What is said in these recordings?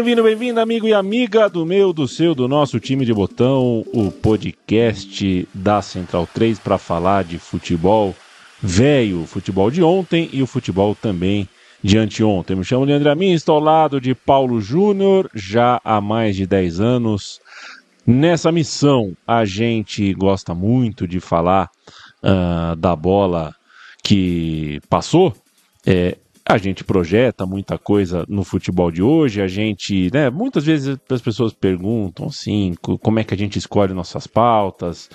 Bem-vindo, bem-vindo, amigo e amiga do meu, do seu, do nosso time de botão, o podcast da Central 3 para falar de futebol velho, futebol de ontem e o futebol também de anteontem. Me chamo Leandro Amin, estou ao lado de Paulo Júnior, já há mais de 10 anos. Nessa missão, a gente gosta muito de falar uh, da bola que passou. É, a gente projeta muita coisa no futebol de hoje, a gente, né, muitas vezes as pessoas perguntam assim, como é que a gente escolhe nossas pautas.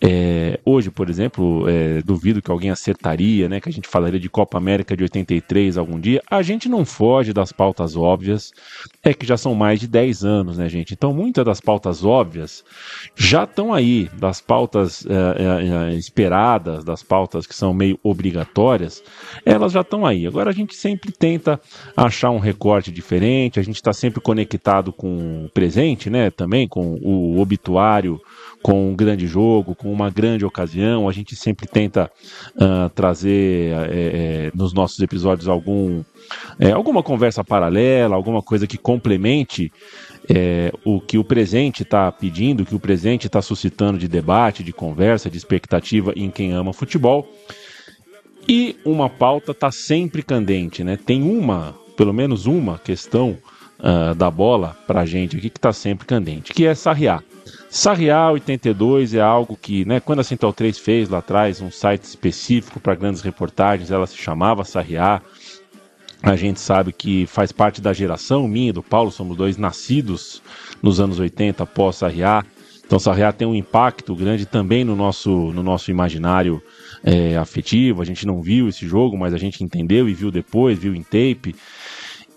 É, hoje, por exemplo, é, duvido que alguém acertaria, né, que a gente falaria de Copa América de 83 algum dia. A gente não foge das pautas óbvias, é que já são mais de 10 anos, né, gente? Então, muitas das pautas óbvias já estão aí, das pautas é, é, é, esperadas, das pautas que são meio obrigatórias, elas já estão aí. Agora a gente sempre tenta achar um recorte diferente, a gente está sempre conectado com o presente, né? Também com o obituário, com um grande jogo, com uma grande ocasião. A gente sempre tenta uh, trazer é, nos nossos episódios algum, é, alguma conversa paralela, alguma coisa que complemente é, o que o presente está pedindo, o que o presente está suscitando de debate, de conversa, de expectativa em quem ama futebol. E uma pauta está sempre candente, né? Tem uma, pelo menos uma questão uh, da bola para a gente aqui que está sempre candente, que é Sarriá. Sarriá 82 é algo que, né, quando a Central 3 fez lá atrás um site específico para grandes reportagens, ela se chamava Sarriá. A gente sabe que faz parte da geração minha e do Paulo, somos dois nascidos nos anos 80 após Sarriá. Então Sarriá tem um impacto grande também no nosso, no nosso imaginário é, afetivo. A gente não viu esse jogo, mas a gente entendeu e viu depois, viu em tape.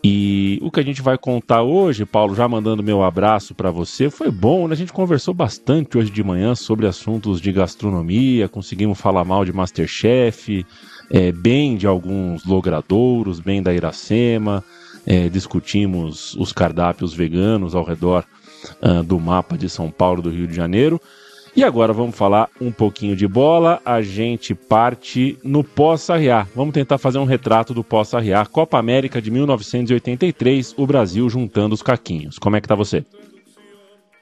E o que a gente vai contar hoje, Paulo, já mandando meu abraço para você, foi bom, né? A gente conversou bastante hoje de manhã sobre assuntos de gastronomia, conseguimos falar mal de Masterchef, é, bem de alguns logradouros, bem da Iracema, é, discutimos os cardápios veganos ao redor uh, do mapa de São Paulo, do Rio de Janeiro. E agora vamos falar um pouquinho de bola. A gente parte no pós-Sarriá. Vamos tentar fazer um retrato do pós-Sarriá. Copa América de 1983, o Brasil juntando os caquinhos. Como é que tá você?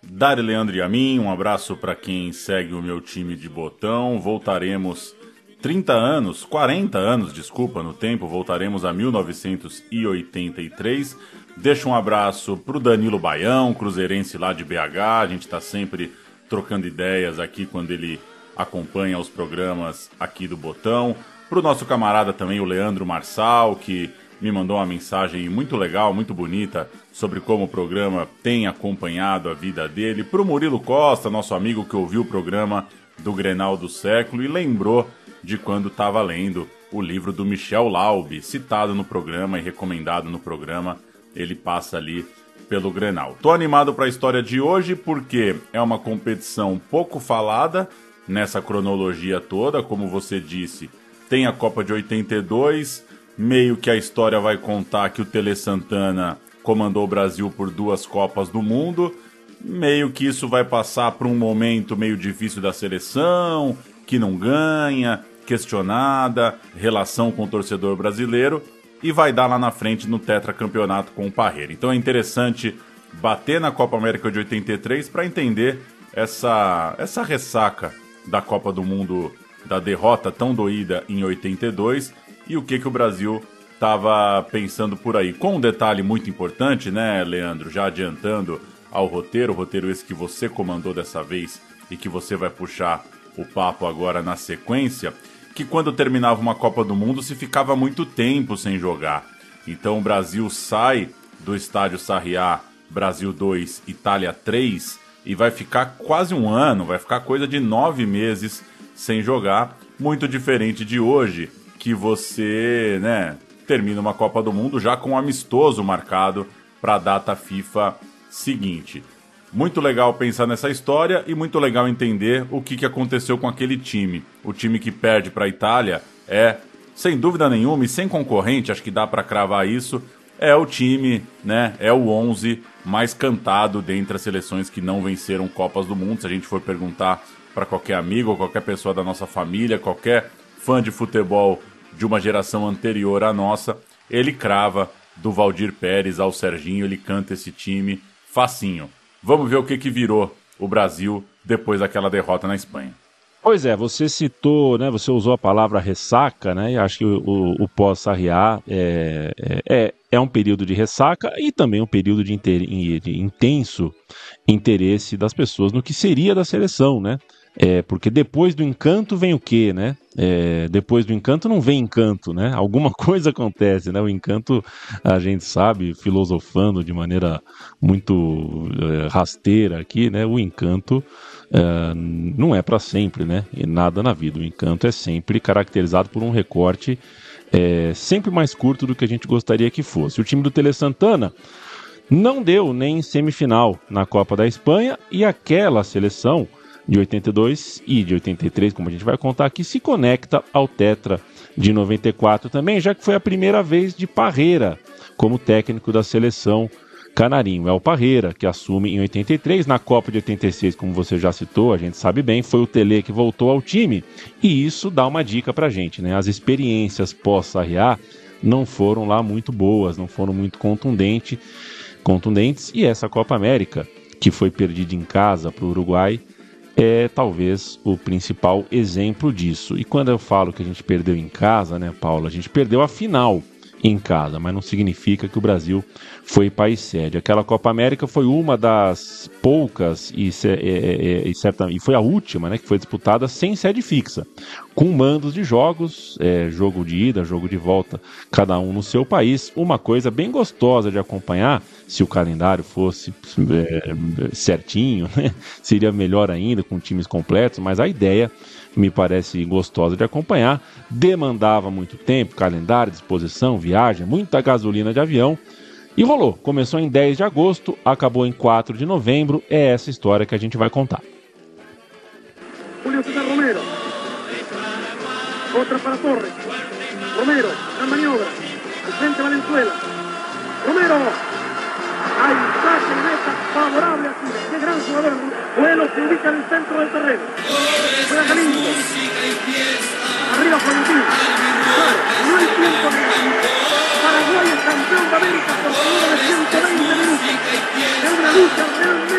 Dari Leandro e a mim, um abraço para quem segue o meu time de botão. Voltaremos 30 anos, 40 anos, desculpa, no tempo, voltaremos a 1983. Deixa um abraço pro Danilo Baião, cruzeirense lá de BH. A gente está sempre trocando ideias aqui quando ele acompanha os programas aqui do Botão. Para o nosso camarada também, o Leandro Marçal, que me mandou uma mensagem muito legal, muito bonita, sobre como o programa tem acompanhado a vida dele. Para o Murilo Costa, nosso amigo que ouviu o programa do Grenal do Século e lembrou de quando estava lendo o livro do Michel Laube, citado no programa e recomendado no programa. Ele passa ali pelo Grenal. Tô animado para a história de hoje porque é uma competição pouco falada nessa cronologia toda, como você disse. Tem a Copa de 82, meio que a história vai contar que o Tele Santana comandou o Brasil por duas Copas do Mundo. Meio que isso vai passar por um momento meio difícil da seleção, que não ganha, questionada, relação com o torcedor brasileiro e vai dar lá na frente no tetracampeonato com o Parreira. Então é interessante bater na Copa América de 83 para entender essa, essa ressaca da Copa do Mundo, da derrota tão doída em 82 e o que, que o Brasil estava pensando por aí. Com um detalhe muito importante, né, Leandro? Já adiantando ao roteiro, roteiro esse que você comandou dessa vez e que você vai puxar o papo agora na sequência que quando terminava uma Copa do Mundo se ficava muito tempo sem jogar. Então o Brasil sai do estádio Sarriá Brasil 2, Itália 3 e vai ficar quase um ano, vai ficar coisa de nove meses sem jogar. Muito diferente de hoje, que você né, termina uma Copa do Mundo já com um amistoso marcado para a data FIFA seguinte. Muito legal pensar nessa história e muito legal entender o que, que aconteceu com aquele time. O time que perde para a Itália é, sem dúvida nenhuma e sem concorrente, acho que dá para cravar isso, é o time, né? É o 11 mais cantado dentre as seleções que não venceram Copas do Mundo. Se a gente for perguntar para qualquer amigo, qualquer pessoa da nossa família, qualquer fã de futebol de uma geração anterior à nossa, ele crava do Valdir Pérez ao Serginho, ele canta esse time facinho. Vamos ver o que, que virou o Brasil depois daquela derrota na Espanha. Pois é, você citou, né? Você usou a palavra ressaca, né? E acho que o, o, pós-Sarriá é, é, é, um período de ressaca e também um período de, inter, de intenso interesse das pessoas no que seria da seleção, né? É, porque depois do encanto vem o quê, né? É, depois do encanto não vem encanto, né? Alguma coisa acontece, né? O encanto, a gente sabe, filosofando de maneira muito é, rasteira aqui, né? O encanto é, não é para sempre, né? E nada na vida. O encanto é sempre caracterizado por um recorte é, sempre mais curto do que a gente gostaria que fosse. O time do Tele Santana não deu nem semifinal na Copa da Espanha e aquela seleção de 82 e de 83, como a gente vai contar aqui, se conecta ao Tetra de 94 também, já que foi a primeira vez de Parreira como técnico da seleção canarinho. É o Parreira que assume em 83, na Copa de 86, como você já citou, a gente sabe bem, foi o Tele que voltou ao time, e isso dá uma dica pra gente, né? As experiências pós-Sarriá não foram lá muito boas, não foram muito contundente, contundentes, e essa Copa América, que foi perdida em casa para o Uruguai, é talvez o principal exemplo disso. E quando eu falo que a gente perdeu em casa, né, Paulo, a gente perdeu a final em casa, mas não significa que o Brasil foi país sede. Aquela Copa América foi uma das poucas e, e, e, e, foi a última, né, que foi disputada sem sede fixa, com mandos de jogos, é, jogo de ida, jogo de volta, cada um no seu país. Uma coisa bem gostosa de acompanhar, se o calendário fosse é, certinho, né, seria melhor ainda com times completos, mas a ideia me parece gostosa de acompanhar. Demandava muito tempo, calendário, disposição, viagem, muita gasolina de avião. E rolou. Começou em 10 de agosto, acabou em 4 de novembro. É essa história que a gente vai contar. Julio César Romero. Outra para Torres. Romero, na maniobra. Al Valenzuela. Romero. Hay saque de meta favorable a Chile. Qué gran jugador. Vuelo se ubica el centro del terreno. Juega Galindo. Arriba no hay tiempo Paraguay es campeón de América por seguro de 120 minutos. Es una lucha realmente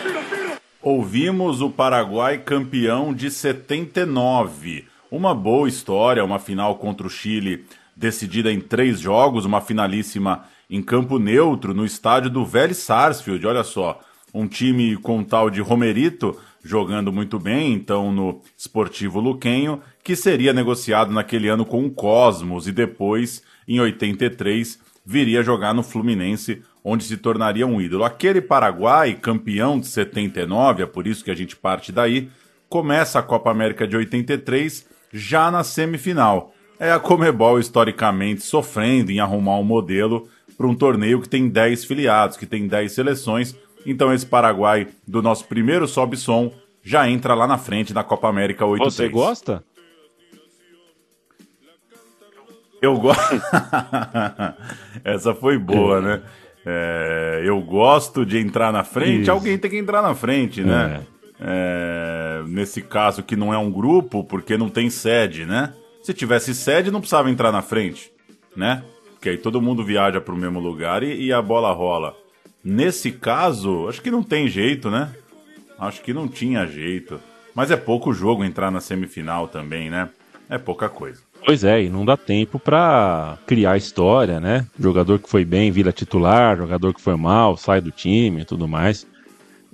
0-0. Ouvimos o Paraguai campeão de 79. Uma boa história, uma final contra o Chile decidida em três jogos, uma finalíssima em campo neutro, no estádio do Vélez Sarsfield. Olha só, um time com tal de Romerito jogando muito bem, então no Esportivo Luquenho, que seria negociado naquele ano com o Cosmos e depois, em 83, viria jogar no Fluminense, onde se tornaria um ídolo. Aquele Paraguai, campeão de 79, é por isso que a gente parte daí, começa a Copa América de 83 já na semifinal é a Comebol historicamente sofrendo em arrumar um modelo para um torneio que tem 10 filiados, que tem 10 seleções. Então esse Paraguai do nosso primeiro sobe-som já entra lá na frente da Copa América 8 Você gosta? Eu gosto. Essa foi boa, né? É, eu gosto de entrar na frente, Isso. alguém tem que entrar na frente, né? É. É, nesse caso que não é um grupo, porque não tem sede, né? Se tivesse sede, não precisava entrar na frente, né? Porque aí todo mundo viaja para o mesmo lugar e, e a bola rola. Nesse caso, acho que não tem jeito, né? Acho que não tinha jeito. Mas é pouco jogo entrar na semifinal também, né? É pouca coisa. Pois é, e não dá tempo para criar história, né? Jogador que foi bem vira titular, jogador que foi mal sai do time e tudo mais.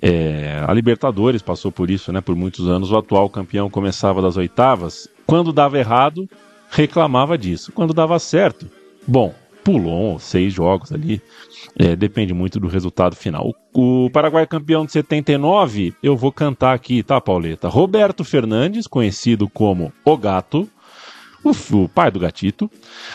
É, a Libertadores passou por isso, né? Por muitos anos o atual campeão começava das oitavas quando dava errado, reclamava disso. Quando dava certo, bom, pulou seis jogos ali. É, depende muito do resultado final. O, Paraguai campeão de 79, eu vou cantar aqui, tá, Pauleta? Roberto Fernandes, conhecido como O Gato, o, pai do gatito,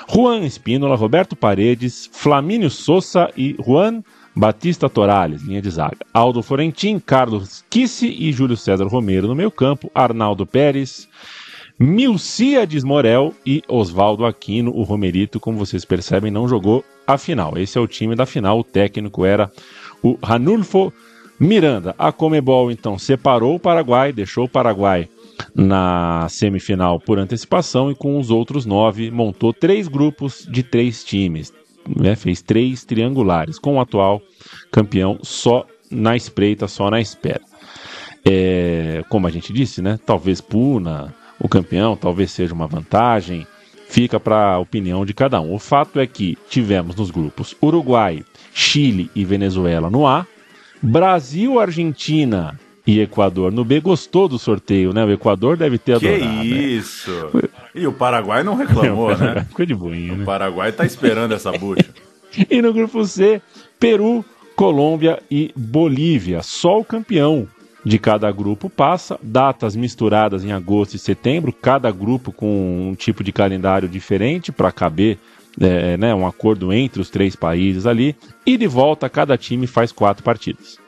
Juan Espínola, Roberto Paredes, Flamínio Souza e Juan Batista Torales, linha de zaga. Aldo Florentin, Carlos Kisse e Júlio César Romero no meio campo. Arnaldo Pérez, Milciades Morel e Oswaldo Aquino. O Romerito, como vocês percebem, não jogou a final. Esse é o time da final. O técnico era o Ranulfo Miranda. A Comebol, então, separou o Paraguai, deixou o Paraguai na semifinal por antecipação e com os outros nove montou três grupos de três times. Né? Fez três triangulares, com o atual campeão só na espreita, só na espera. É, como a gente disse, né? Talvez Puna, o campeão, talvez seja uma vantagem. Fica para a opinião de cada um. O fato é que tivemos nos grupos Uruguai, Chile e Venezuela no A, Brasil, Argentina e Equador no B. Gostou do sorteio, né? O Equador deve ter que adorado. Que isso! Né? E o Paraguai não reclamou, é, né? Ficou de boinha, O né? Paraguai tá esperando essa bucha. e no grupo C, Peru, Colômbia e Bolívia. Só o campeão de cada grupo passa, datas misturadas em agosto e setembro, cada grupo com um tipo de calendário diferente para caber é, né, um acordo entre os três países ali, e de volta cada time faz quatro partidas.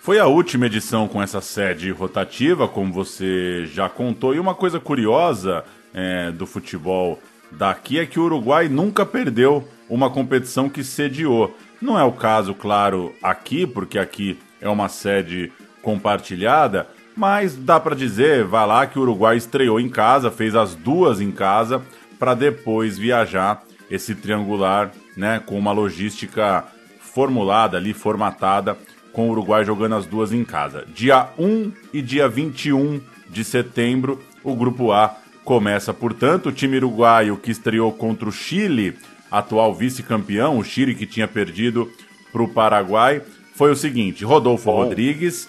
Foi a última edição com essa sede rotativa, como você já contou, e uma coisa curiosa é, do futebol daqui é que o Uruguai nunca perdeu uma competição que sediou. Não é o caso, claro, aqui, porque aqui é uma sede compartilhada, mas dá para dizer, vai lá que o Uruguai estreou em casa, fez as duas em casa, para depois viajar esse triangular, né, com uma logística formulada ali, formatada, com o Uruguai jogando as duas em casa. Dia 1 e dia 21 de setembro, o grupo A começa, portanto, o time uruguaio que estreou contra o Chile, atual vice-campeão, o Chile que tinha perdido para o Paraguai, foi o seguinte: Rodolfo Bom. Rodrigues,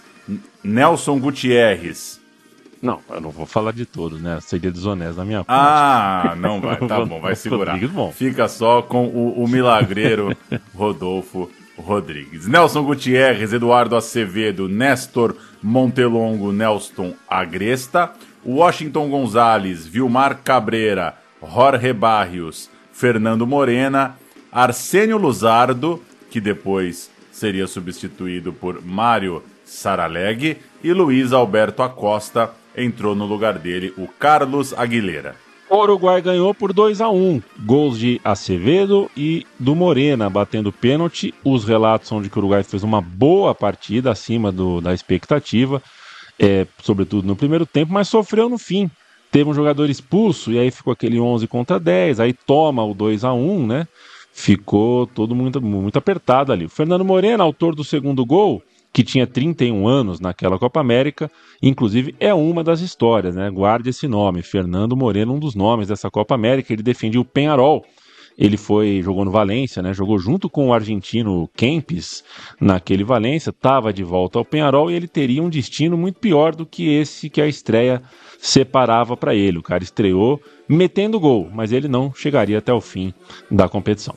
Nelson Gutierrez. Não, eu não vou falar de todos, né? Seria desonesto da minha parte. Ah, não vai, tá bom, vai segurar. bom. Fica só com o, o milagreiro Rodolfo Rodrigues. Nelson Gutierrez, Eduardo Acevedo, Néstor Montelongo, Nelson Agresta, Washington Gonzalez, Vilmar Cabreira, Jorge Barrios, Fernando Morena, Arsênio Luzardo, que depois seria substituído por Mário Saraleg, e Luiz Alberto Acosta entrou no lugar dele o Carlos Aguilera. O Uruguai ganhou por 2 a 1 Gols de Acevedo e do Morena batendo pênalti. Os relatos são de que o Uruguai fez uma boa partida acima do, da expectativa, é, sobretudo no primeiro tempo, mas sofreu no fim. Teve um jogador expulso e aí ficou aquele 11 contra 10, aí toma o 2 a 1 né? Ficou todo muito, muito apertado ali. O Fernando Morena, autor do segundo gol, que tinha 31 anos naquela Copa América, inclusive é uma das histórias, né? Guarde esse nome, Fernando Moreno, um dos nomes dessa Copa América, ele defendia o Penharol. Ele foi jogou no Valência, né? Jogou junto com o argentino Kempis naquele Valência, estava de volta ao Penharol e ele teria um destino muito pior do que esse que a estreia separava para ele. O cara estreou metendo gol, mas ele não chegaria até o fim da competição.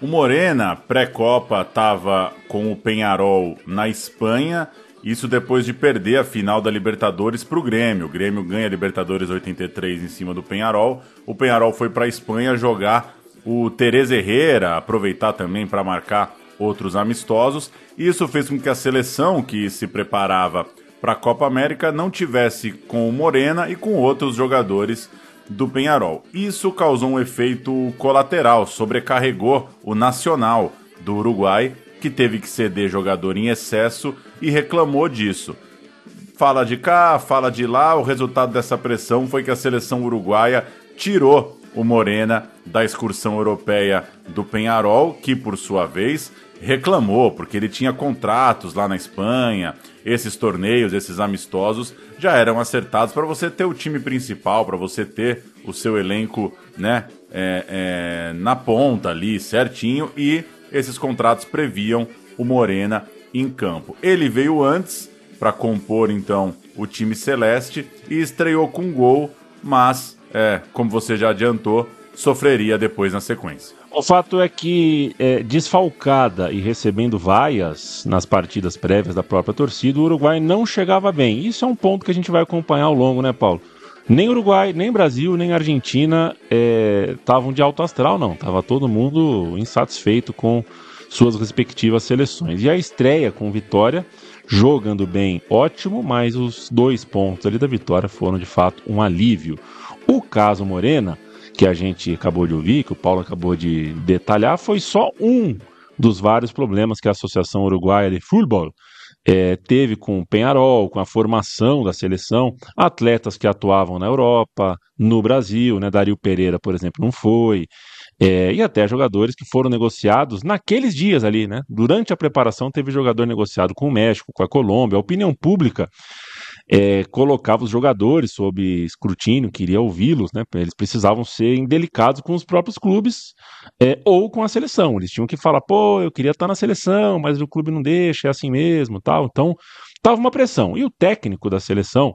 O Morena, pré-Copa, estava com o Penharol na Espanha. Isso depois de perder a final da Libertadores para o Grêmio. O Grêmio ganha a Libertadores 83 em cima do Penharol. O Penharol foi para a Espanha jogar o Tereza Herrera, aproveitar também para marcar outros amistosos. Isso fez com que a seleção que se preparava para a Copa América não tivesse com o Morena e com outros jogadores do Penharol. Isso causou um efeito colateral, sobrecarregou o Nacional do Uruguai, que teve que ceder jogador em excesso e reclamou disso. Fala de cá, fala de lá, o resultado dessa pressão foi que a seleção uruguaia tirou o Morena da excursão europeia do Penharol, que por sua vez reclamou, porque ele tinha contratos lá na Espanha, esses torneios, esses amistosos já eram acertados para você ter o time principal, para você ter o seu elenco né, é, é, na ponta ali certinho e esses contratos previam o Morena em campo. Ele veio antes para compor então o time celeste e estreou com gol, mas, é, como você já adiantou, sofreria depois na sequência. O fato é que, é, desfalcada e recebendo vaias nas partidas prévias da própria torcida, o Uruguai não chegava bem. Isso é um ponto que a gente vai acompanhar ao longo, né, Paulo? nem Uruguai, nem Brasil, nem Argentina estavam é, de alto astral, não. Tava todo mundo insatisfeito com suas respectivas seleções. E a estreia com vitória, jogando bem, ótimo, mas os dois pontos ali da vitória foram de fato um alívio. O caso Morena, que a gente acabou de ouvir, que o Paulo acabou de detalhar, foi só um dos vários problemas que a Associação Uruguaia de Futebol é, teve com o Penharol, com a formação da seleção, atletas que atuavam na Europa, no Brasil, né? Dario Pereira, por exemplo, não foi. É, e até jogadores que foram negociados naqueles dias ali, né? Durante a preparação, teve jogador negociado com o México, com a Colômbia. A opinião pública é, colocava os jogadores sob escrutínio, queria ouvi-los, né? Eles precisavam ser indelicados com os próprios clubes é, ou com a seleção. Eles tinham que falar, pô, eu queria estar na seleção, mas o clube não deixa, é assim mesmo, tal. Então, estava uma pressão. E o técnico da seleção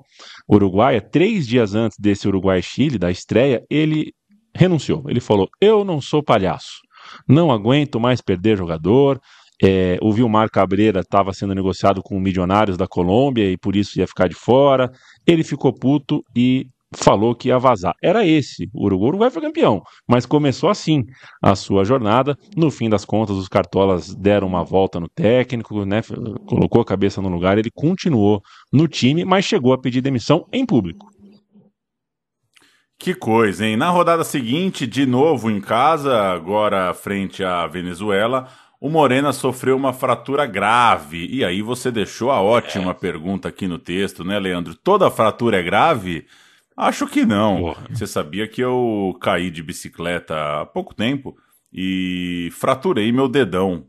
uruguaia, três dias antes desse Uruguai-Chile, da estreia, ele renunciou. Ele falou: eu não sou palhaço, não aguento mais perder jogador. É, o Vilmar Cabreira estava sendo negociado com milionários da Colômbia e por isso ia ficar de fora. Ele ficou puto e falou que ia vazar. Era esse, o Uruguai, o Uruguai foi campeão, mas começou assim a sua jornada. No fim das contas, os cartolas deram uma volta no técnico, né, colocou a cabeça no lugar, ele continuou no time, mas chegou a pedir demissão em público. Que coisa, hein? Na rodada seguinte, de novo em casa, agora frente à Venezuela, o Morena sofreu uma fratura grave. E aí você deixou a ótima é. pergunta aqui no texto, né, Leandro? Toda fratura é grave? Acho que não. Porra. Você sabia que eu caí de bicicleta há pouco tempo e fraturei meu dedão.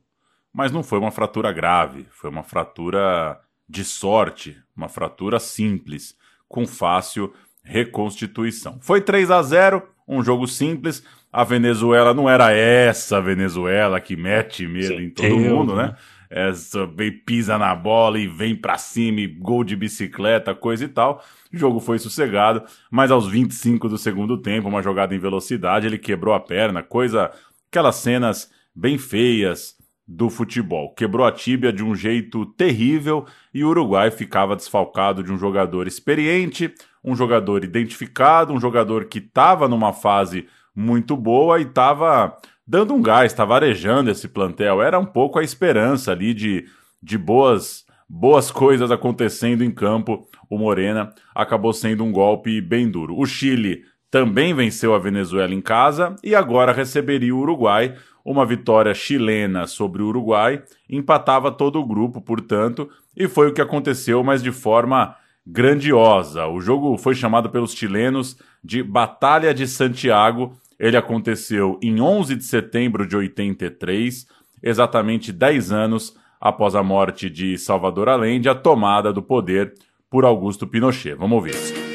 Mas não foi uma fratura grave, foi uma fratura de sorte, uma fratura simples, com fácil reconstituição. Foi 3 a 0, um jogo simples. A Venezuela não era essa Venezuela que mete medo em todo mundo, né? né? Essa vem, pisa na bola e vem para cima, e gol de bicicleta, coisa e tal. O jogo foi sossegado, mas aos 25 do segundo tempo, uma jogada em velocidade, ele quebrou a perna, coisa, aquelas cenas bem feias do futebol. Quebrou a tíbia de um jeito terrível e o Uruguai ficava desfalcado de um jogador experiente, um jogador identificado, um jogador que estava numa fase muito boa e estava dando um gás, estava arejando esse plantel. Era um pouco a esperança ali de, de boas, boas coisas acontecendo em campo. O Morena acabou sendo um golpe bem duro. O Chile também venceu a Venezuela em casa e agora receberia o Uruguai. Uma vitória chilena sobre o Uruguai empatava todo o grupo, portanto, e foi o que aconteceu, mas de forma grandiosa. O jogo foi chamado pelos chilenos de Batalha de Santiago. Ele aconteceu em 11 de setembro de 83, exatamente 10 anos após a morte de Salvador Allende, a tomada do poder por Augusto Pinochet. Vamos ouvir.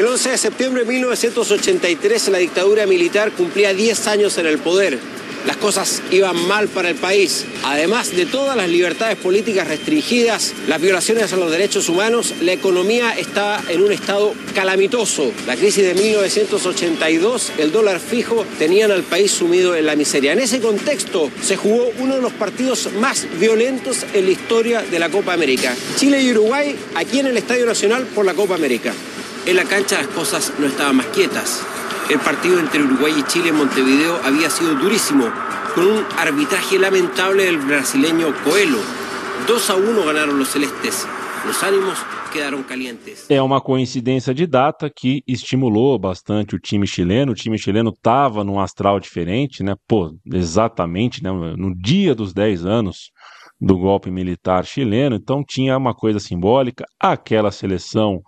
El 11 de septiembre de 1983 la dictadura militar cumplía 10 años en el poder. Las cosas iban mal para el país. Además de todas las libertades políticas restringidas, las violaciones a los derechos humanos, la economía estaba en un estado calamitoso. La crisis de 1982, el dólar fijo, tenían al país sumido en la miseria. En ese contexto se jugó uno de los partidos más violentos en la historia de la Copa América. Chile y Uruguay aquí en el Estadio Nacional por la Copa América. En la cancha las cosas no estaban más quietas. El partido entre Uruguay y Chile en Montevideo había sido durísimo, con un arbitraje lamentable del brasileño Coelho. 2 a 1 ganaron los celestes. Los ánimos calientes. É uma coincidência de data que estimulou bastante o time chileno. O time chileno estava num astral diferente, né? Pô, exatamente, né? No dia dos 10 anos do golpe militar chileno, então tinha uma coisa simbólica. Aquela seleção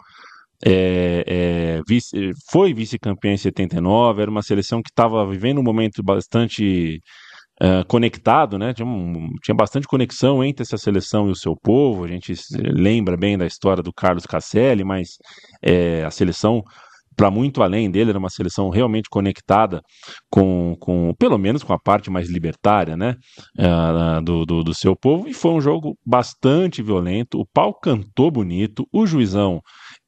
é, é, vice, foi vice-campeã em 79, era uma seleção que estava vivendo um momento bastante uh, conectado, né? Tinha, um, tinha, bastante conexão entre essa seleção e o seu povo. A gente lembra bem da história do Carlos Casselli, mas é, a seleção para muito além dele, era uma seleção realmente conectada com, com, pelo menos com a parte mais libertária, né, uh, do, do, do, seu povo, e foi um jogo bastante violento, o pau cantou bonito, o juizão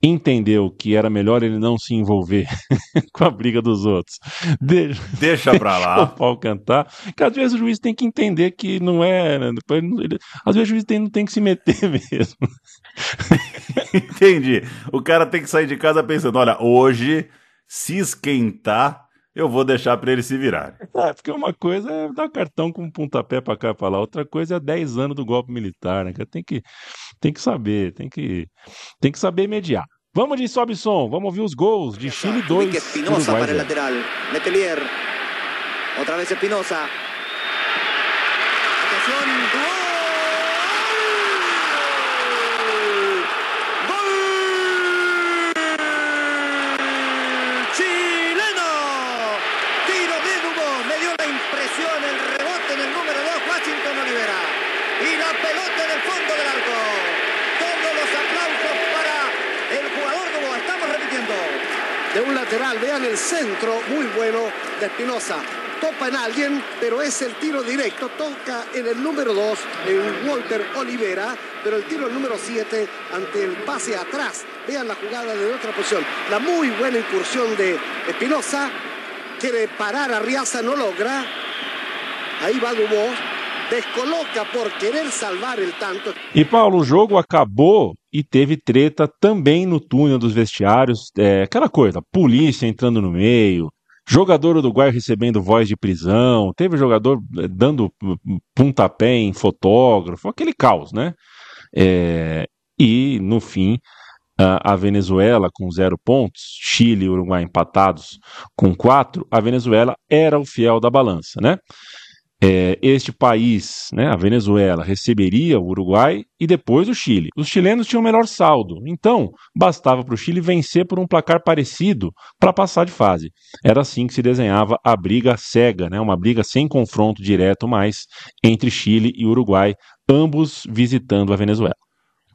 entendeu que era melhor ele não se envolver com a briga dos outros. Deixa, Deixa pra lá. o pau cantar. Que às vezes o juiz tem que entender que não é. Né, ele, às vezes o juiz tem, não tem que se meter mesmo. Entendi. O cara tem que sair de casa pensando: olha, hoje, se esquentar, eu vou deixar para ele se virar. É, porque uma coisa é dar cartão com um pontapé para cá e para lá, outra coisa é 10 anos do golpe militar, né? Tem que, tem que saber, tem que, tem que saber mediar. Vamos de sobe som, vamos ouvir os gols de Chile 2. Espinosa para lateral. Letelier. Outra vez Espinosa. Un lateral. Vean el centro, muy bueno de Espinosa. Topa en alguien, pero es el tiro directo. Toca en el número 2, en Walter Olivera, pero el tiro número 7 ante el pase atrás. Vean la jugada de otra posición. La muy buena incursión de Espinosa. Quiere parar a Riaza, no logra. Ahí va Dubó. Descoloca por querer salvar el tanto. E Paulo, o jogo acabou e teve treta também no túnel dos vestiários, é, aquela coisa, polícia entrando no meio, jogador uruguaio recebendo voz de prisão, teve jogador é, dando pontapé em fotógrafo, aquele caos, né? É, e no fim a Venezuela com zero pontos, Chile e Uruguai empatados com quatro, a Venezuela era o fiel da balança, né? É, este país, né, a Venezuela, receberia o Uruguai e depois o Chile. Os chilenos tinham melhor saldo, então bastava para o Chile vencer por um placar parecido para passar de fase. Era assim que se desenhava a briga cega, né, uma briga sem confronto direto mais entre Chile e Uruguai, ambos visitando a Venezuela.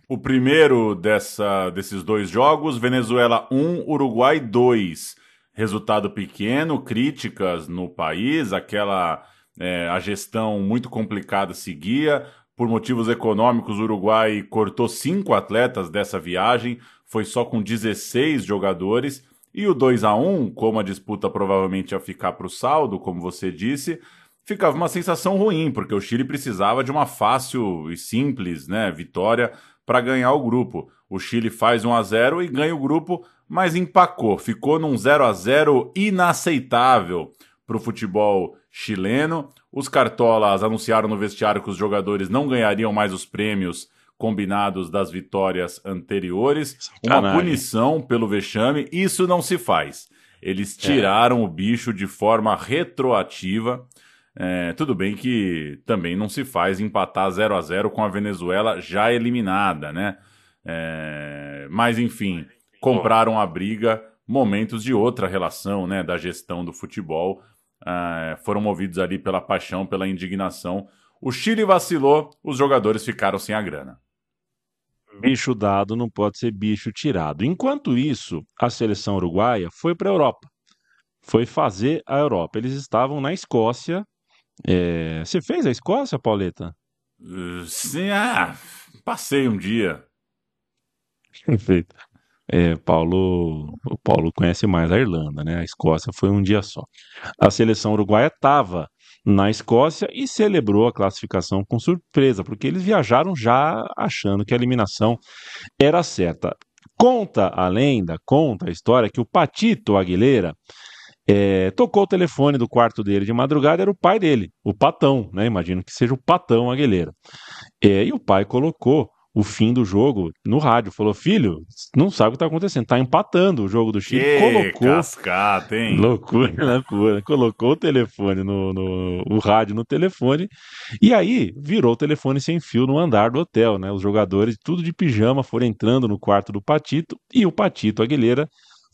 O primeiro dessa, desses dois jogos, Venezuela 1, Uruguai 2. Resultado pequeno, críticas no país, aquela é, a gestão muito complicada seguia. Por motivos econômicos, o Uruguai cortou cinco atletas dessa viagem, foi só com 16 jogadores. E o 2 a 1 como a disputa provavelmente ia ficar para o saldo, como você disse, ficava uma sensação ruim, porque o Chile precisava de uma fácil e simples né, vitória para ganhar o grupo. O Chile faz 1 a 0 e ganha o grupo, mas empacou, ficou num 0 a 0 inaceitável para o futebol chileno. Os Cartolas anunciaram no vestiário que os jogadores não ganhariam mais os prêmios combinados das vitórias anteriores. Uma punição pelo vexame. Isso não se faz. Eles é. tiraram é. o bicho de forma retroativa. É, tudo bem que também não se faz empatar 0 a 0 com a Venezuela já eliminada, né? É, mas enfim, compraram a briga, momentos de outra relação, né, da gestão do futebol uh, foram movidos ali pela paixão, pela indignação. O Chile vacilou, os jogadores ficaram sem a grana. Bicho dado não pode ser bicho tirado. Enquanto isso, a seleção uruguaia foi para a Europa. Foi fazer a Europa. Eles estavam na Escócia. É... Você fez a Escócia, Pauleta? Uh, sim, ah, passei um dia. Perfeito. É, Paulo, o Paulo conhece mais a Irlanda, né? A Escócia foi um dia só. A seleção uruguaia estava na Escócia e celebrou a classificação com surpresa, porque eles viajaram já achando que a eliminação era certa. Conta a lenda, conta a história que o Patito Aguilera é, tocou o telefone do quarto dele de madrugada, era o pai dele, o Patão, né? Imagino que seja o Patão Aguilera. É, e o pai colocou o fim do jogo no rádio. Falou, filho, não sabe o que está acontecendo, tá empatando o jogo do Chile. Que colocou. Cascata, hein? Loucura, né, pura. Colocou o telefone no, no, o rádio no telefone. E aí virou o telefone sem fio no andar do hotel, né? Os jogadores, tudo de pijama, foram entrando no quarto do Patito e o Patito Aguilera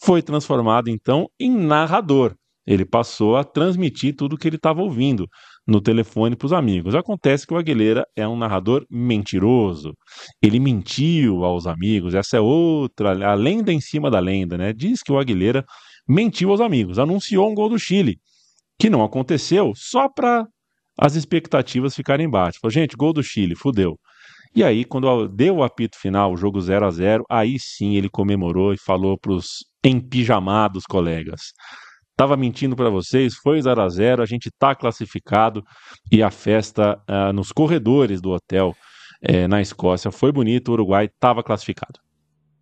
foi transformado então em narrador. Ele passou a transmitir tudo o que ele estava ouvindo no telefone para os amigos. Acontece que o Aguilera é um narrador mentiroso. Ele mentiu aos amigos. Essa é outra, a lenda em cima da lenda, né? Diz que o Aguilera mentiu aos amigos, anunciou um gol do Chile, que não aconteceu só para as expectativas ficarem baixas. Falou, gente, gol do Chile, fudeu. E aí, quando deu o apito final, o jogo 0 a 0 aí sim ele comemorou e falou para os empijamados colegas. Tava mentindo para vocês, foi 0 a 0 a gente está classificado e a festa uh, nos corredores do hotel uh, na Escócia foi bonito, o Uruguai estava classificado.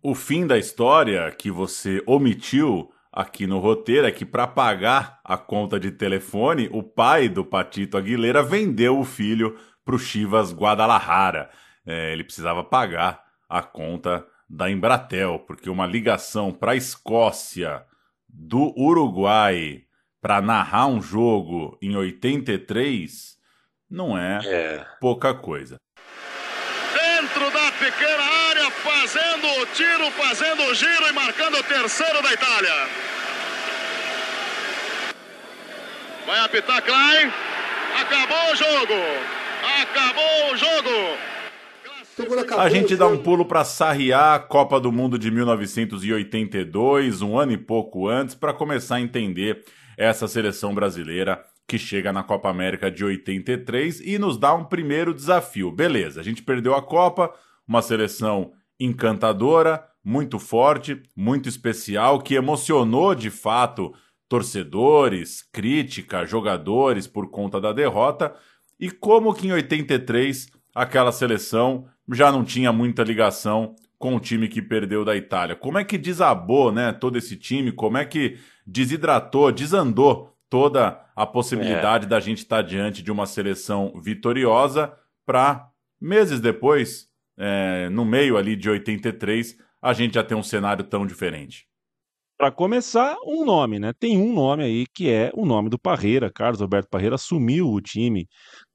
O fim da história que você omitiu aqui no roteiro é que para pagar a conta de telefone, o pai do Patito Aguilera vendeu o filho para o Chivas Guadalajara é, ele precisava pagar a conta da Embratel, porque uma ligação para a Escócia do Uruguai para narrar um jogo em 83 não é, é, pouca coisa. Dentro da pequena área, fazendo o tiro, fazendo o giro e marcando o terceiro da Itália. Vai apitar Klein. Acabou o jogo. Acabou o jogo. A gente dá um pulo para Sarriá, Copa do Mundo de 1982, um ano e pouco antes, para começar a entender essa seleção brasileira que chega na Copa América de 83 e nos dá um primeiro desafio. Beleza, a gente perdeu a Copa, uma seleção encantadora, muito forte, muito especial, que emocionou de fato torcedores, crítica, jogadores por conta da derrota. E como que em 83 aquela seleção já não tinha muita ligação com o time que perdeu da Itália. Como é que desabou, né, todo esse time? Como é que desidratou, desandou toda a possibilidade é. da gente estar diante de uma seleção vitoriosa para meses depois, é, no meio ali de 83, a gente já ter um cenário tão diferente? Para começar, um nome, né? Tem um nome aí que é o nome do Parreira. Carlos Alberto Parreira assumiu o time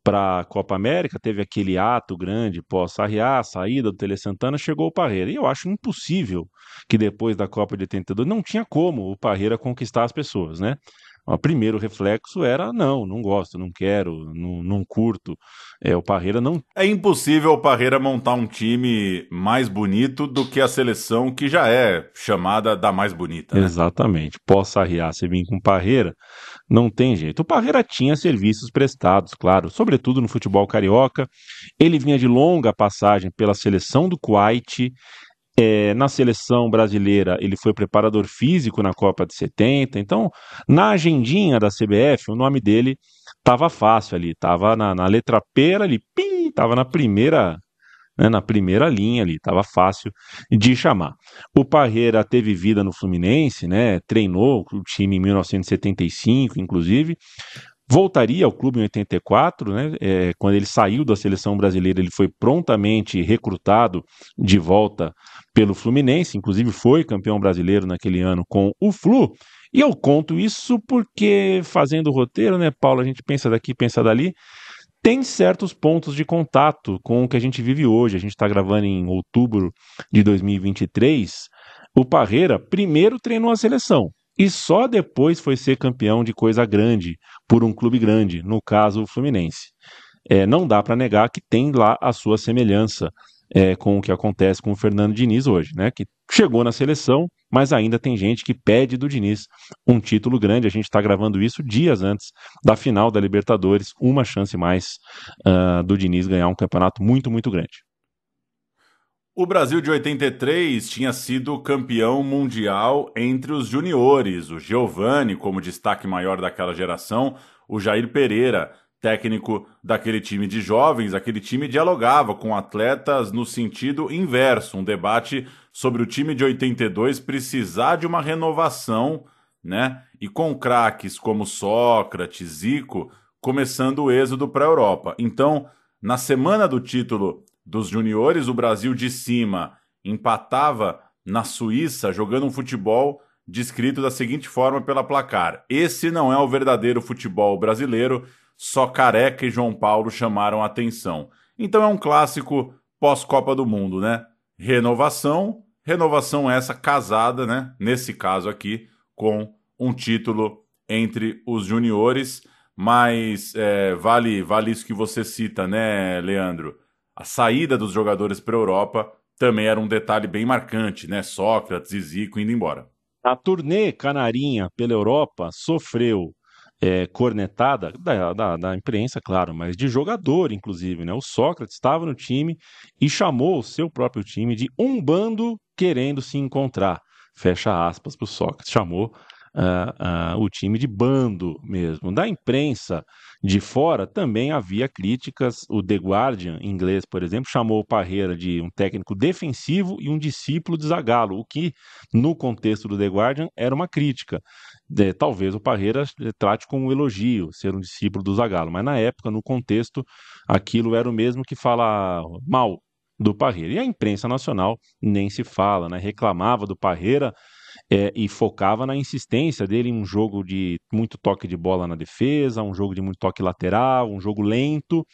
para a Copa América, teve aquele ato grande pós-Sarriá, saída do Tele Santana, chegou o Parreira. E eu acho impossível que depois da Copa de 82 não tinha como o Parreira conquistar as pessoas, né? O primeiro reflexo era não, não gosto, não quero, não, não curto. É, o Parreira não. É impossível o Parreira montar um time mais bonito do que a seleção que já é chamada da mais bonita. Né? Exatamente. Posso arriar, você vir com Parreira, não tem jeito. O Parreira tinha serviços prestados, claro, sobretudo no futebol carioca. Ele vinha de longa passagem pela seleção do Kuwait é, na seleção brasileira, ele foi preparador físico na Copa de 70. Então, na agendinha da CBF, o nome dele estava fácil ali, estava na, na, letra P, ali, pim, estava na primeira. Né, na primeira linha ali, estava fácil de chamar. O Parreira teve vida no Fluminense, né? Treinou o time em 1975, inclusive, voltaria ao clube em 84, né? É, quando ele saiu da seleção brasileira, ele foi prontamente recrutado de volta pelo Fluminense, inclusive foi campeão brasileiro naquele ano com o Flu. E eu conto isso porque, fazendo o roteiro, né, Paulo, a gente pensa daqui, pensa dali, tem certos pontos de contato com o que a gente vive hoje. A gente está gravando em outubro de 2023. O Parreira primeiro treinou a seleção e só depois foi ser campeão de coisa grande por um clube grande, no caso o Fluminense. É, não dá para negar que tem lá a sua semelhança é, com o que acontece com o Fernando Diniz hoje, né? Que chegou na seleção, mas ainda tem gente que pede do Diniz um título grande. A gente está gravando isso dias antes da final da Libertadores, uma chance mais uh, do Diniz ganhar um campeonato muito, muito grande. O Brasil de 83 tinha sido campeão mundial entre os juniores. O Giovani, como destaque maior daquela geração, o Jair Pereira, técnico daquele time de jovens, aquele time dialogava com atletas no sentido inverso, um debate sobre o time de 82 precisar de uma renovação, né? E com craques como Sócrates, Zico, começando o êxodo para a Europa. Então, na semana do título dos juniores, o Brasil de cima empatava na Suíça jogando um futebol descrito da seguinte forma pela placar: esse não é o verdadeiro futebol brasileiro só Careca e João Paulo chamaram atenção. Então é um clássico pós-Copa do Mundo, né? Renovação, renovação essa casada, né? Nesse caso aqui, com um título entre os juniores, mas é, vale, vale isso que você cita, né, Leandro? A saída dos jogadores para a Europa também era um detalhe bem marcante, né? Sócrates e Zico indo embora. A turnê canarinha pela Europa sofreu é, cornetada da, da, da, imprensa, claro, mas de jogador, inclusive. Né? O Sócrates estava no time e chamou o seu próprio time de um bando querendo se encontrar. Fecha aspas para o Sócrates. Chamou uh, uh, o time de bando mesmo. Da imprensa de fora também havia críticas. O The Guardian, em inglês, por exemplo, chamou o Parreira de um técnico defensivo e um discípulo de Zagallo, o que, no contexto do The Guardian, era uma crítica. De, talvez o Parreira trate como um elogio, ser um discípulo do Zagallo, mas na época, no contexto, aquilo era o mesmo que falar mal do Parreira. E a imprensa nacional nem se fala, né? reclamava do Parreira é, e focava na insistência dele em um jogo de muito toque de bola na defesa, um jogo de muito toque lateral, um jogo lento,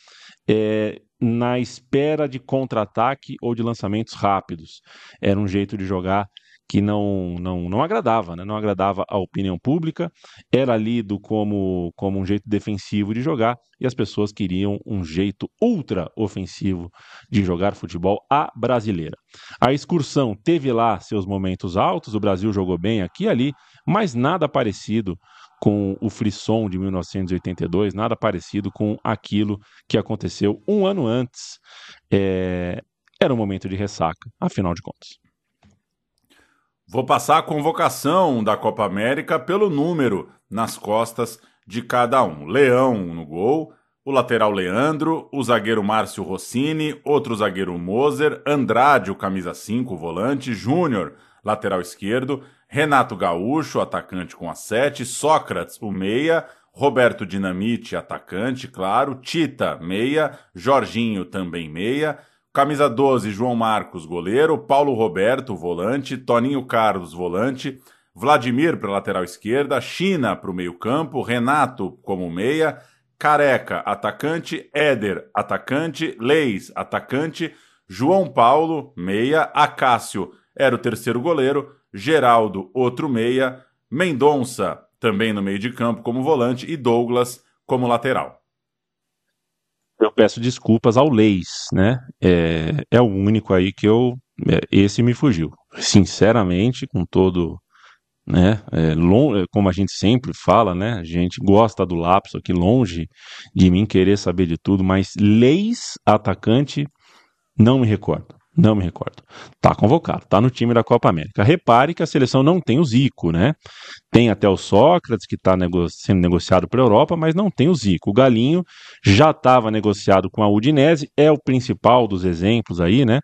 é, na espera de contra-ataque ou de lançamentos rápidos. Era um jeito de jogar que não, não, não agradava, né? não agradava a opinião pública, era lido como, como um jeito defensivo de jogar e as pessoas queriam um jeito ultra ofensivo de jogar futebol à brasileira. A excursão teve lá seus momentos altos, o Brasil jogou bem aqui e ali, mas nada parecido com o frisson de 1982, nada parecido com aquilo que aconteceu um ano antes. É... Era um momento de ressaca, afinal de contas. Vou passar a convocação da Copa América pelo número nas costas de cada um. Leão no gol, o lateral Leandro, o zagueiro Márcio Rossini, outro zagueiro Moser, Andrade, o camisa 5, volante, Júnior, lateral esquerdo, Renato Gaúcho, atacante com a 7, Sócrates, o meia, Roberto Dinamite, atacante, claro, Tita, meia, Jorginho, também meia, Camisa 12, João Marcos, goleiro. Paulo Roberto, volante. Toninho Carlos, volante. Vladimir para lateral esquerda. China para o meio-campo. Renato como meia. Careca, atacante. Éder, atacante. Leis, atacante. João Paulo, meia. Acácio era o terceiro goleiro. Geraldo, outro meia. Mendonça, também no meio de campo como volante. E Douglas como lateral eu peço desculpas ao Leis, né? É, é o único aí que eu. É, esse me fugiu. Sinceramente, com todo. Né, é, long, é, como a gente sempre fala, né? A gente gosta do lapso aqui, longe de mim querer saber de tudo, mas Leis atacante, não me recordo. Não me recordo. Tá convocado, tá no time da Copa América. Repare que a seleção não tem o Zico, né? Tem até o Sócrates, que está nego sendo negociado para a Europa, mas não tem o Zico. O Galinho já estava negociado com a Udinese, é o principal dos exemplos aí, né?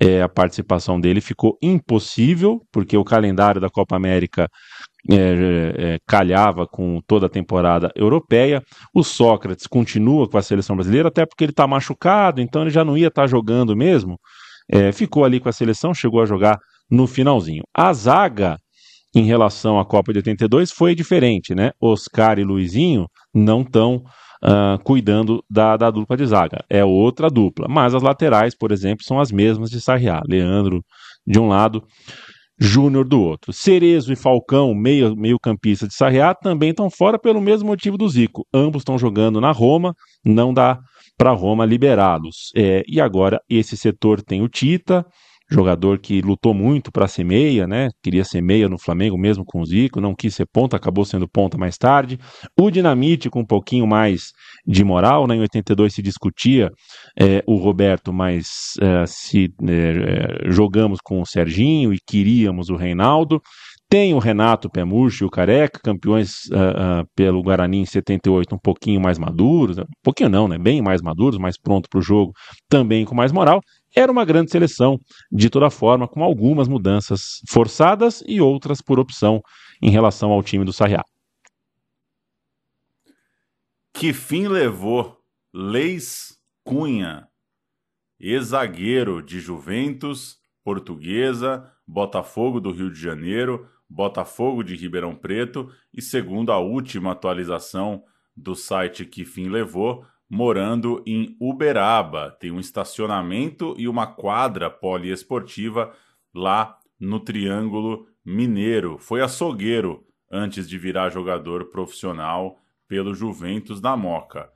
É, a participação dele ficou impossível, porque o calendário da Copa América é, é, calhava com toda a temporada europeia. O Sócrates continua com a seleção brasileira, até porque ele está machucado, então ele já não ia estar tá jogando mesmo. É, ficou ali com a seleção, chegou a jogar no finalzinho. A zaga em relação à Copa de 82 foi diferente, né? Oscar e Luizinho não estão uh, ah, cuidando da, da, dupla de zaga. É outra dupla. Mas as laterais, por exemplo, são as mesmas de Sarriá. Leandro de um lado, Júnior do outro. Cerezo e Falcão, meio, meio campista de Sarriá, também estão fora pelo mesmo motivo do Zico. Ambos estão jogando na Roma, não dá para Roma liberá-los. É, e agora esse setor tem o Tita, jogador que lutou muito para ser meia, né? Queria ser meia no Flamengo mesmo com o Zico, não quis ser ponta, acabou sendo ponta mais tarde. O Dinamite com um pouquinho mais de moral, né? Em 82 se discutia é, o Roberto, mas é, se é, jogamos com o Serginho e queríamos o Reinaldo. Tem o Renato Pemurcho e o Careca, campeões uh, uh, pelo Guarani em 78, um pouquinho mais maduros, um pouquinho não, né? Bem mais maduros, mais pronto para o jogo, também com mais moral. Era uma grande seleção, de toda forma, com algumas mudanças forçadas e outras por opção em relação ao time do Sarriá. Que fim levou Leis Cunha, ex-zagueiro de Juventus, Portuguesa, Botafogo do Rio de Janeiro, Botafogo de Ribeirão Preto e, segundo a última atualização do site Que Fim Levou, morando em Uberaba. Tem um estacionamento e uma quadra poliesportiva lá no Triângulo Mineiro. Foi açougueiro antes de virar jogador profissional pelo Juventus da Moca.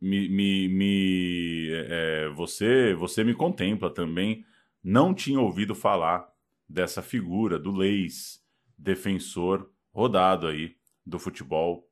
Me, me, me é, você, você me contempla também. Não tinha ouvido falar dessa figura do Leis, defensor rodado aí do futebol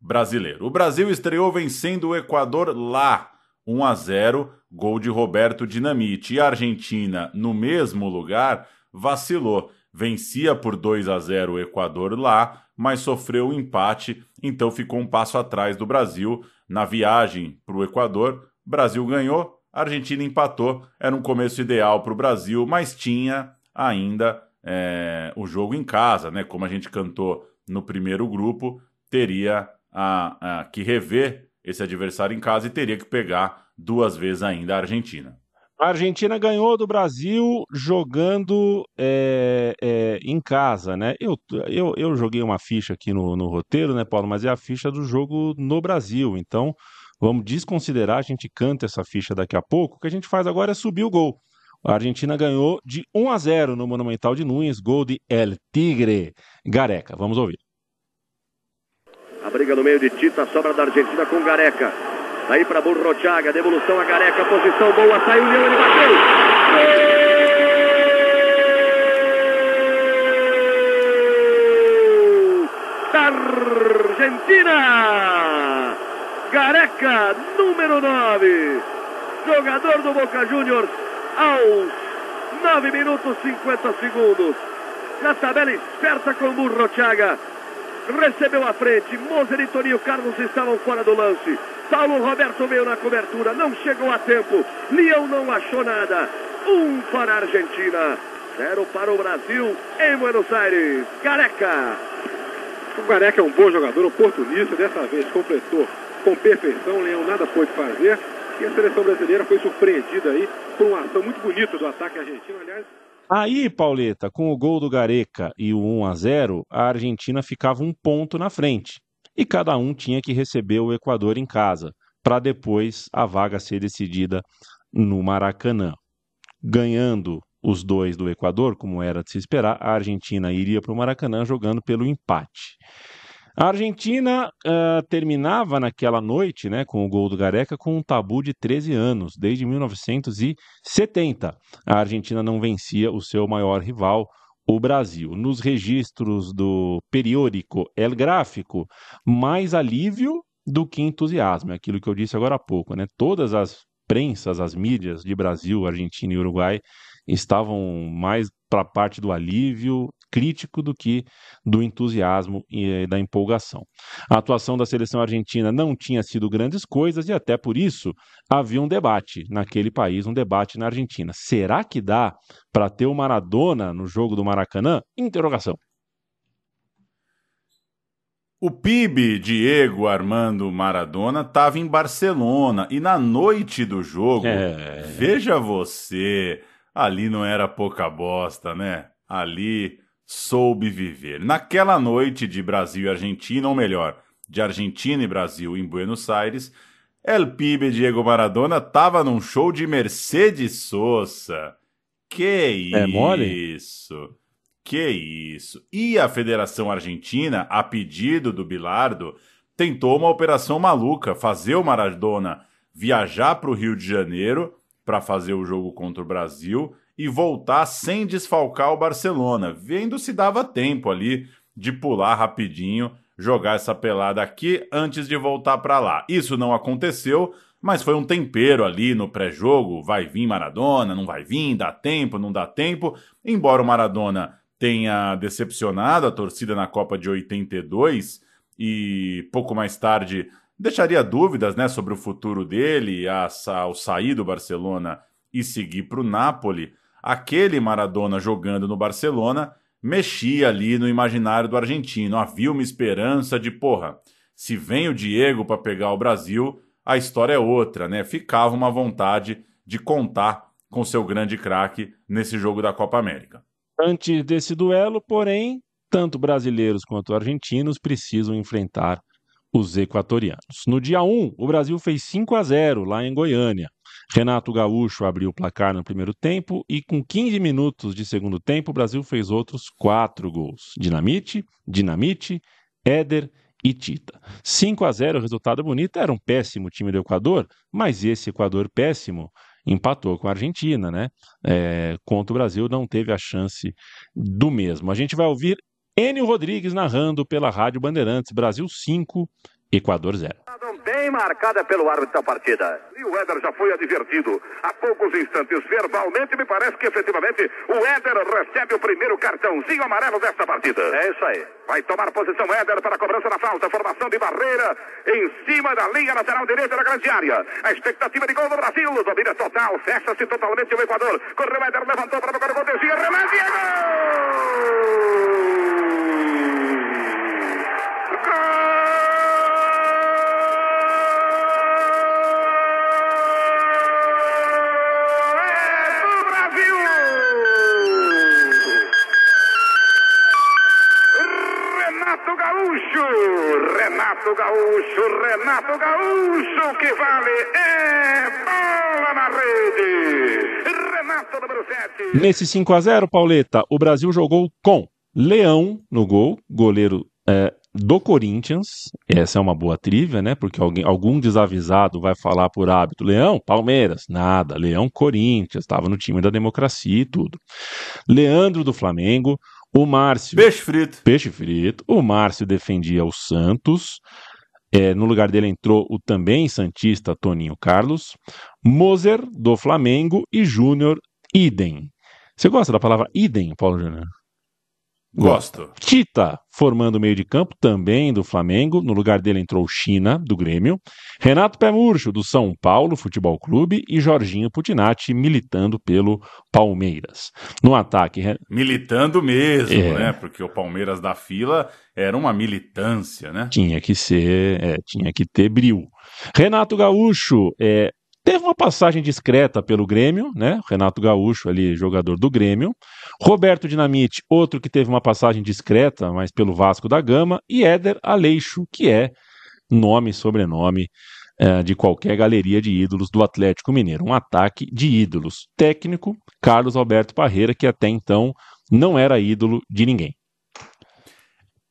brasileiro. O Brasil estreou vencendo o Equador lá, 1 a 0, gol de Roberto Dinamite. E a Argentina, no mesmo lugar, vacilou. Vencia por 2 a 0 o Equador lá, mas sofreu um empate, então ficou um passo atrás do Brasil. Na viagem para o Equador, Brasil ganhou, Argentina empatou. Era um começo ideal para o Brasil, mas tinha ainda é, o jogo em casa, né? Como a gente cantou no primeiro grupo, teria a, a, que rever esse adversário em casa e teria que pegar duas vezes ainda a Argentina. A Argentina ganhou do Brasil jogando é, é, em casa, né? Eu, eu, eu joguei uma ficha aqui no, no roteiro, né, Paulo? Mas é a ficha do jogo no Brasil. Então, vamos desconsiderar, a gente canta essa ficha daqui a pouco. O que a gente faz agora é subir o gol. A Argentina ganhou de 1 a 0 no Monumental de Nunes, gol de El Tigre Gareca. Vamos ouvir. A briga no meio de Tita, sobra da Argentina com Gareca. Aí para Burrochaga, devolução a Gareca, posição boa, saiu o ele bateu! Da Argentina! Gareca, número 9, jogador do Boca Juniors, aos 9 minutos 50 segundos. Na tabela esperta com Burrochaga recebeu a frente. Moser e Toninho Carlos estavam fora do lance. Paulo Roberto veio na cobertura, não chegou a tempo. Leão não achou nada. Um para a Argentina, zero para o Brasil em Buenos Aires. Careca. O Careca é um bom jogador, oportunista. Dessa vez completou com perfeição. Leão nada pôde fazer. E a seleção brasileira foi surpreendida aí por uma ação muito bonita do ataque argentino. Aliás, Aí, Pauleta, com o gol do Gareca e o 1 a 0, a Argentina ficava um ponto na frente. E cada um tinha que receber o Equador em casa, para depois a vaga ser decidida no Maracanã. Ganhando os dois do Equador, como era de se esperar, a Argentina iria para o Maracanã jogando pelo empate. A Argentina uh, terminava naquela noite, né, com o gol do Gareca, com um tabu de 13 anos, desde 1970. A Argentina não vencia o seu maior rival, o Brasil. Nos registros do periódico El Gráfico, mais alívio do que entusiasmo, é aquilo que eu disse agora há pouco, né? Todas as prensas, as mídias de Brasil, Argentina e Uruguai estavam mais para a parte do alívio crítico do que do entusiasmo e da empolgação. A atuação da seleção argentina não tinha sido grandes coisas e até por isso havia um debate naquele país, um debate na Argentina. Será que dá para ter o Maradona no jogo do Maracanã? Interrogação. O PIB Diego Armando Maradona estava em Barcelona e na noite do jogo, é... veja você, ali não era pouca bosta, né? Ali soube viver. Naquela noite de Brasil e Argentina, ou melhor, de Argentina e Brasil em Buenos Aires, El Pibe Diego Maradona estava num show de Mercedes Sosa. Que é mole? isso? Que isso? E a Federação Argentina, a pedido do Bilardo, tentou uma operação maluca, fazer o Maradona viajar para o Rio de Janeiro para fazer o jogo contra o Brasil e voltar sem desfalcar o Barcelona, vendo se dava tempo ali de pular rapidinho, jogar essa pelada aqui antes de voltar para lá. Isso não aconteceu, mas foi um tempero ali no pré-jogo, vai vir Maradona, não vai vir, dá tempo, não dá tempo. Embora o Maradona tenha decepcionado a torcida na Copa de 82 e pouco mais tarde deixaria dúvidas né, sobre o futuro dele ao sair do Barcelona e seguir para o Napoli aquele Maradona jogando no Barcelona mexia ali no imaginário do argentino. Havia uma esperança de, porra, se vem o Diego para pegar o Brasil, a história é outra, né? Ficava uma vontade de contar com seu grande craque nesse jogo da Copa América. Antes desse duelo, porém, tanto brasileiros quanto argentinos precisam enfrentar os equatorianos. No dia 1, o Brasil fez 5 a 0 lá em Goiânia. Renato Gaúcho abriu o placar no primeiro tempo e, com 15 minutos de segundo tempo, o Brasil fez outros quatro gols. Dinamite, Dinamite, Éder e Tita. 5 a 0 resultado bonito. Era um péssimo time do Equador, mas esse Equador péssimo empatou com a Argentina, né? É, contra o Brasil não teve a chance do mesmo. A gente vai ouvir Enio Rodrigues narrando pela Rádio Bandeirantes, Brasil 5, Equador 0. Bem marcada pelo árbitro da partida. E o Éder já foi advertido há poucos instantes. Verbalmente, me parece que efetivamente o Éder recebe o primeiro cartãozinho amarelo desta partida. É isso aí. Vai tomar posição Éder para a cobrança da falta. Formação de barreira em cima da linha lateral direita da grande área. A expectativa de gol do Brasil. Domina total. Fecha-se totalmente o Equador. Correu Éder, levantou para o gol. Desvia, remate e é gol! Renato Gaúcho, Renato Gaúcho, que vale é bola na rede. Renato número 7. Nesse 5 a 0 Pauleta, o Brasil jogou com Leão no gol, goleiro é, do Corinthians. Essa é uma boa trivia, né? Porque alguém, algum desavisado vai falar por hábito: Leão, Palmeiras, nada. Leão, Corinthians, estava no time da democracia e tudo. Leandro do Flamengo. O Márcio. Peixe frito. Peixe frito. O Márcio defendia o Santos. É, no lugar dele entrou o também Santista Toninho Carlos. Moser, do Flamengo. E Júnior, idem. Você gosta da palavra idem, Paulo Júnior? Gosto. Tita, formando o meio de campo, também do Flamengo. No lugar dele entrou China, do Grêmio. Renato Pé Murcho, do São Paulo Futebol Clube. E Jorginho Putinati, militando pelo Palmeiras. No ataque. Militando mesmo, É. né? Porque o Palmeiras da fila era uma militância, né? Tinha que ser, é, tinha que ter bril. Renato Gaúcho, é, teve uma passagem discreta pelo Grêmio, né? Renato Gaúcho, ali, jogador do Grêmio. Roberto Dinamite, outro que teve uma passagem discreta, mas pelo Vasco da Gama. E Éder Aleixo, que é nome e sobrenome é, de qualquer galeria de ídolos do Atlético Mineiro. Um ataque de ídolos. Técnico, Carlos Alberto Parreira, que até então não era ídolo de ninguém.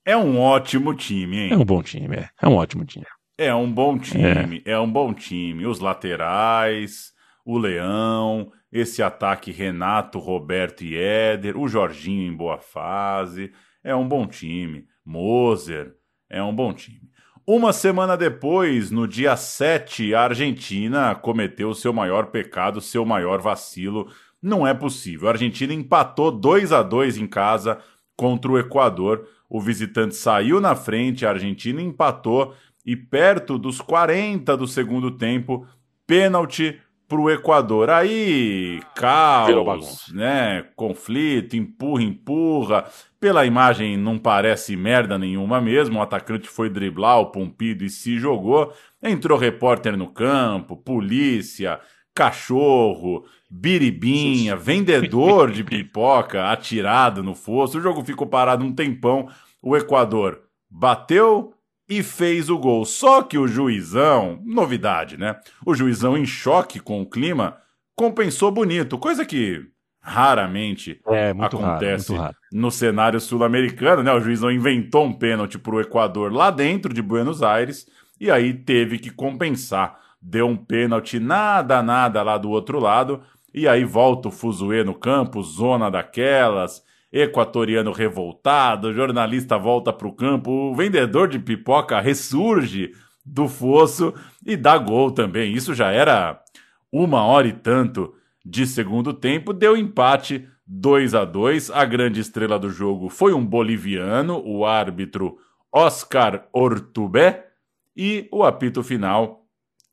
É um ótimo time, hein? É um bom time, é. É um ótimo time. É um bom time, é. um bom time. Os laterais, o Leão, esse ataque Renato, Roberto e Éder, o Jorginho em boa fase. É um bom time. Moser, é um bom time. Uma semana depois, no dia 7, a Argentina cometeu seu maior pecado, seu maior vacilo. Não é possível. A Argentina empatou 2 a 2 em casa contra o Equador. O visitante saiu na frente, a Argentina empatou e perto dos 40 do segundo tempo, pênalti para o Equador. Aí, caos, né? Conflito, empurra, empurra. Pela imagem não parece merda nenhuma mesmo. O atacante foi driblar o Pompido e se jogou. Entrou repórter no campo, polícia, cachorro, biribinha, vendedor de pipoca atirado no fosso. O jogo ficou parado um tempão. O Equador bateu e fez o gol. Só que o juizão, novidade, né? O juizão em choque com o clima compensou bonito, coisa que raramente é, acontece raro, raro. no cenário sul-americano, né? O juizão inventou um pênalti para o Equador lá dentro de Buenos Aires e aí teve que compensar. Deu um pênalti nada, nada lá do outro lado e aí volta o Fuzue no campo, zona daquelas, equatoriano revoltado, jornalista volta para o campo, o vendedor de pipoca ressurge do fosso e dá gol também. Isso já era uma hora e tanto de segundo tempo, deu empate 2 a 2 A grande estrela do jogo foi um boliviano, o árbitro Oscar Ortubé, e o apito final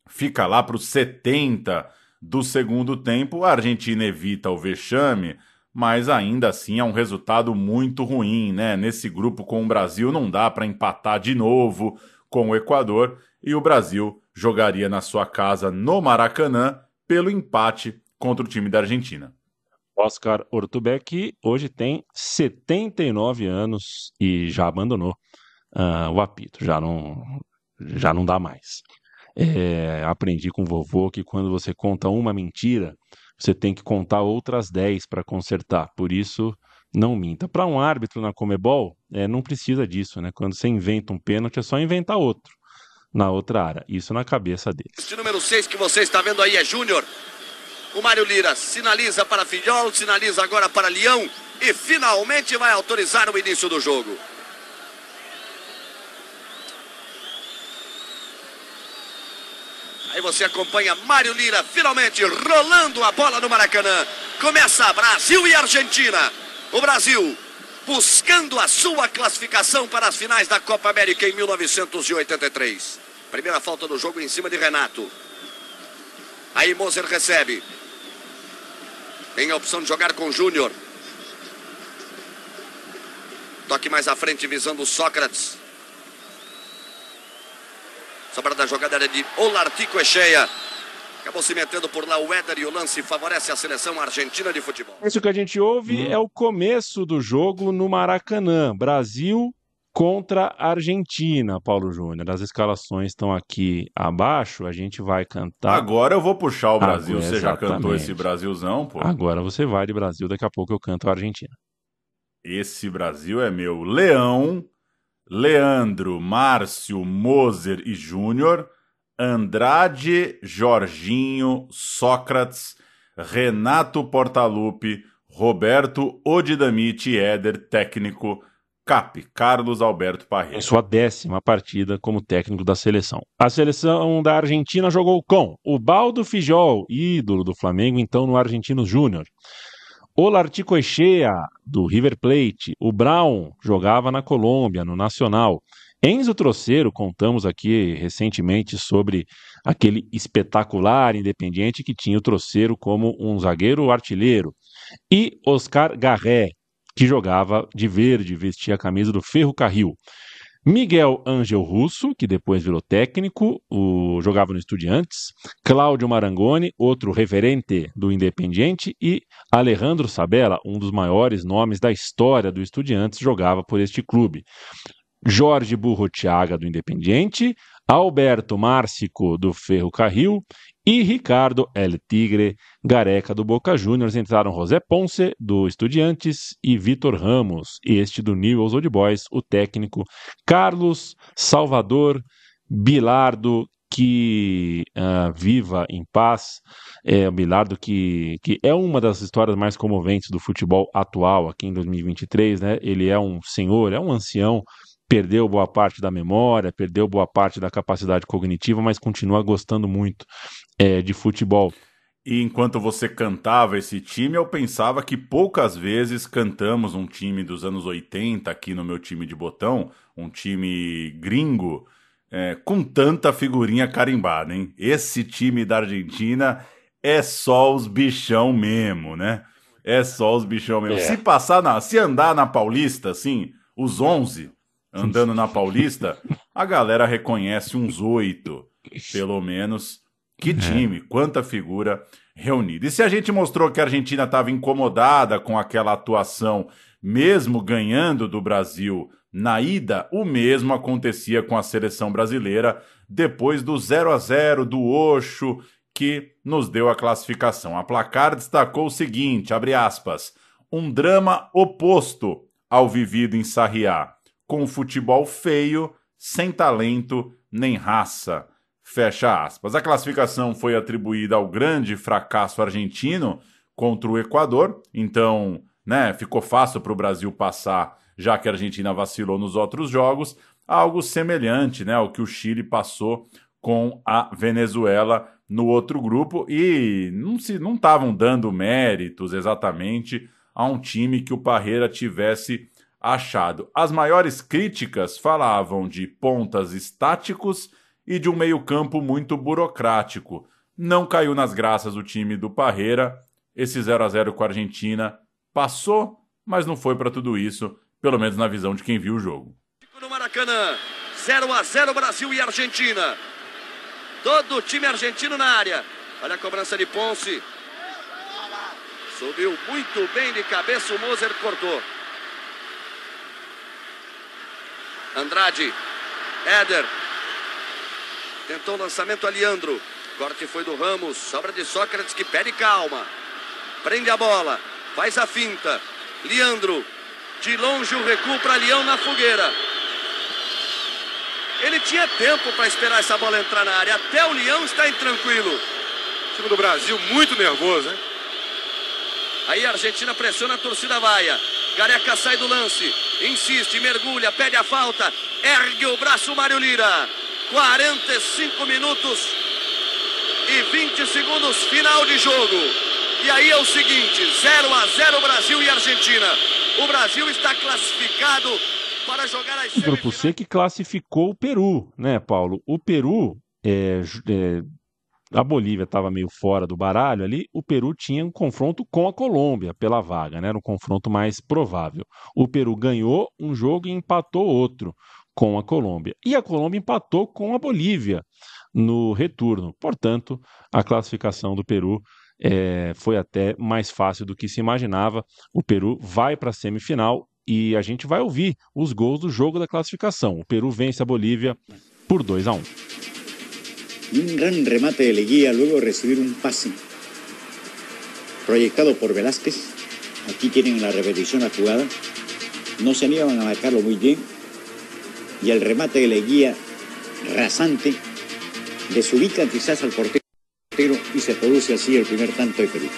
fica lá para os 70 do segundo tempo. A Argentina evita o vexame, mas ainda assim é um resultado muito ruim, né? Nesse grupo com o Brasil não dá para empatar de novo com o Equador e o Brasil jogaria na sua casa no Maracanã pelo empate contra o time da Argentina. Oscar Ortubé, que hoje tem 79 anos e já abandonou uh, o apito, já não, já não dá mais. É, aprendi com o vovô que quando você conta uma mentira, você tem que contar outras 10 para consertar. Por isso, não minta. Para um árbitro na Comebol, é, não precisa disso, né? Quando você inventa um pênalti, é só inventar outro na outra área. Isso na cabeça dele. Este número 6 que você está vendo aí é Júnior. O Mário Lira sinaliza para Filhol, sinaliza agora para Leão e finalmente vai autorizar o início do jogo. Aí você acompanha Mário Lira finalmente rolando a bola no Maracanã. Começa Brasil e Argentina. O Brasil buscando a sua classificação para as finais da Copa América em 1983. Primeira falta do jogo em cima de Renato. Aí Moser recebe. Tem a opção de jogar com Júnior. Toque mais à frente visando Sócrates. Sobra da jogada era de Olartico Echeia. Acabou se metendo por lá o Éder e o lance favorece a seleção argentina de futebol. Isso que a gente ouve é o começo do jogo no Maracanã. Brasil contra Argentina, Paulo Júnior. As escalações estão aqui abaixo, a gente vai cantar. Agora eu vou puxar o Brasil. Agora, você já cantou esse Brasilzão, pô? Agora você vai de Brasil, daqui a pouco eu canto a Argentina. Esse Brasil é meu. Leão, Leandro, Márcio, Moser e Júnior, Andrade, Jorginho, Sócrates, Renato Portaluppi, Roberto Odidamite, Éder, técnico, Cap, Carlos Alberto Parreira. Em sua décima partida como técnico da seleção. A seleção da Argentina jogou com o Baldo Fijol, ídolo do Flamengo, então no Argentinos Júnior. Olartico Echea, do River Plate. O Brown jogava na Colômbia, no Nacional. Enzo Troceiro, contamos aqui recentemente sobre aquele espetacular independiente que tinha o Troceiro como um zagueiro artilheiro. E Oscar Garré, que jogava de verde, vestia a camisa do Ferro Carril. Miguel Angel Russo, que depois virou técnico, o, jogava no Estudiantes. Cláudio Marangoni, outro referente do Independiente. E Alejandro Sabella, um dos maiores nomes da história do Estudiantes, jogava por este clube. Jorge Burrotiaga, do Independiente. Alberto Márcico, do Ferro Carril. E Ricardo El Tigre Gareca do Boca Juniors entraram José Ponce do Estudiantes e Vitor Ramos, este do Newell's Old Boys, o técnico Carlos Salvador Bilardo que uh, viva em paz, é o Bilardo que, que é uma das histórias mais comoventes do futebol atual aqui em 2023, né? Ele é um senhor, é um ancião, perdeu boa parte da memória, perdeu boa parte da capacidade cognitiva, mas continua gostando muito é, de futebol. E enquanto você cantava esse time, eu pensava que poucas vezes cantamos um time dos anos 80 aqui no meu time de botão, um time gringo, é, com tanta figurinha carimbada, hein? Esse time da Argentina é só os bichão mesmo, né? É só os bichão mesmo. É. Se passar na, se andar na Paulista, assim, os 11 andando na Paulista, a galera reconhece uns oito, pelo menos. Que time, quanta figura reunida. E se a gente mostrou que a Argentina estava incomodada com aquela atuação, mesmo ganhando do Brasil na ida, o mesmo acontecia com a seleção brasileira depois do 0 a 0 do Oxo, que nos deu a classificação. A placar destacou o seguinte, abre aspas, um drama oposto ao vivido em Sarriá, com futebol feio, sem talento nem raça. Fecha aspas. A classificação foi atribuída ao grande fracasso argentino contra o Equador, então, né, ficou fácil para o Brasil passar, já que a Argentina vacilou nos outros jogos, algo semelhante, né, ao que o Chile passou com a Venezuela no outro grupo e não se não estavam dando méritos exatamente a um time que o Parreira tivesse achado. As maiores críticas falavam de pontas estáticos e de um meio-campo muito burocrático. Não caiu nas graças o time do Parreira. Esse 0 a 0 com a Argentina passou, mas não foi para tudo isso, pelo menos na visão de quem viu o jogo. No Maracanã, 0 a 0 Brasil e Argentina. Todo o time argentino na área. Olha a cobrança de Ponce. Subiu muito bem de cabeça, o Moser cortou. Andrade, Éder, Tentou o lançamento a Leandro. Corte foi do Ramos. Sobra de Sócrates que pede calma. Prende a bola. Faz a finta. Leandro. De longe o recuo para Leão na fogueira. Ele tinha tempo para esperar essa bola entrar na área. Até o Leão está intranquilo. O time do Brasil muito nervoso, hein? Aí a Argentina pressiona a torcida vaia. Gareca sai do lance. Insiste, mergulha, pede a falta. Ergue o braço Mário Lira. 45 minutos e 20 segundos final de jogo. E aí é o seguinte, 0 a 0 Brasil e Argentina. O Brasil está classificado para jogar as O grupo C que classificou o Peru, né, Paulo? O Peru, é, é, a Bolívia estava meio fora do baralho ali, o Peru tinha um confronto com a Colômbia pela vaga, né? Era um confronto mais provável. O Peru ganhou um jogo e empatou outro com a Colômbia. E a Colômbia empatou com a Bolívia no retorno. Portanto, a classificação do Peru é, foi até mais fácil do que se imaginava. O Peru vai para a semifinal e a gente vai ouvir os gols do jogo da classificação. O Peru vence a Bolívia por 2 a 1. Un gran remate de Leguía luego de recibir un pase proyectado por Velázquez. Aquí tienen la repetición la jugada. No se animaban a marcarlo muy bien. Y el remate de Leguía rasante desubica quizás al portero y se produce así el primer tanto de Perú.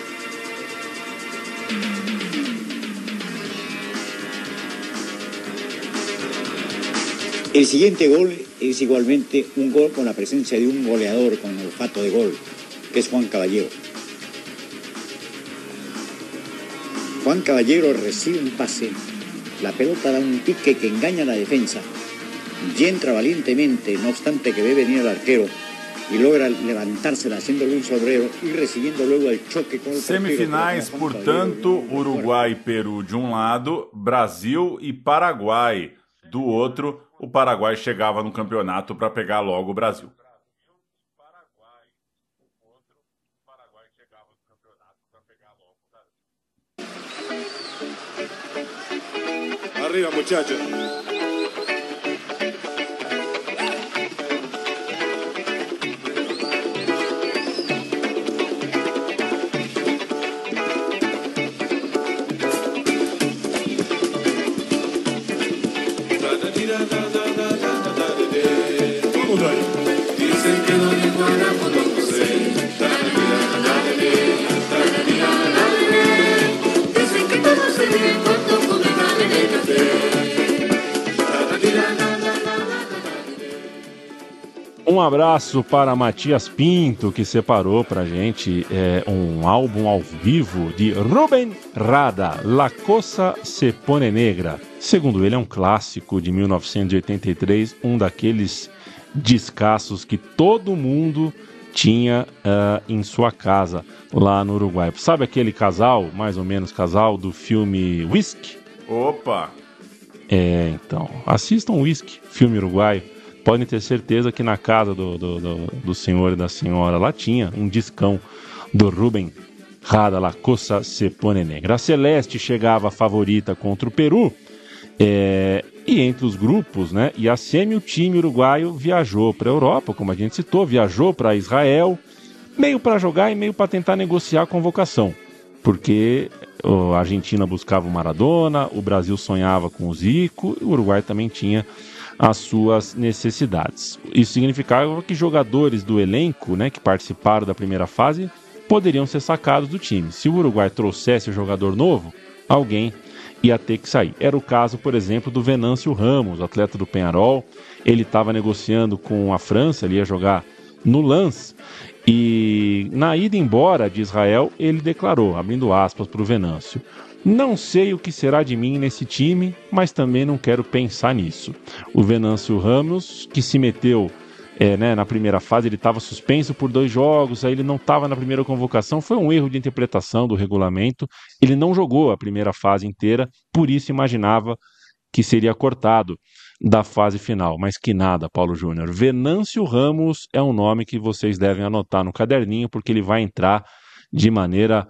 El siguiente gol es igualmente un gol con la presencia de un goleador con olfato de gol, que es Juan Caballero. Juan Caballero recibe un pase, la pelota da un pique que engaña a la defensa y entra valientemente, no obstante que ve venir el arquero y logra levantársela haciéndole un sobrero y recibiendo luego el choque con el Semifinais, portanto, Uruguai e Peru de um lado, Brasil e Paraguai do outro. O Paraguai chegava no campeonato para pegar logo o Brasil. Arriba, muchachos. Um abraço para Matias Pinto, que separou para gente é, um álbum ao vivo de Ruben Rada, La Cosa se Pone Negra. Segundo ele, é um clássico de 1983, um daqueles descassos que todo mundo tinha uh, em sua casa lá no Uruguai. Sabe aquele casal, mais ou menos casal, do filme Whisky? Opa! É, então, assistam Whisky, filme uruguaio. Podem ter certeza que na casa do, do, do, do senhor e da senhora lá tinha um discão do Rubem Rada La Cosa Se Pone Negra. A Celeste chegava favorita contra o Peru. É, e entre os grupos, né? E a semi, o time uruguaio viajou para a Europa, como a gente citou, viajou para Israel, meio para jogar e meio para tentar negociar a convocação. Porque a Argentina buscava o Maradona, o Brasil sonhava com o Zico, e o Uruguai também tinha as suas necessidades. Isso significava que jogadores do elenco, né, que participaram da primeira fase, poderiam ser sacados do time. Se o Uruguai trouxesse um jogador novo, alguém ia ter que sair. Era o caso, por exemplo, do Venâncio Ramos, atleta do Penharol. Ele estava negociando com a França, ele ia jogar no Lance. E na ida embora de Israel, ele declarou, abrindo aspas para o Venâncio: Não sei o que será de mim nesse time, mas também não quero pensar nisso. O Venâncio Ramos, que se meteu é, né, na primeira fase, ele estava suspenso por dois jogos, aí ele não estava na primeira convocação, foi um erro de interpretação do regulamento. Ele não jogou a primeira fase inteira, por isso imaginava que seria cortado da fase final, mas que nada, Paulo Júnior. Venâncio Ramos é um nome que vocês devem anotar no caderninho, porque ele vai entrar de maneira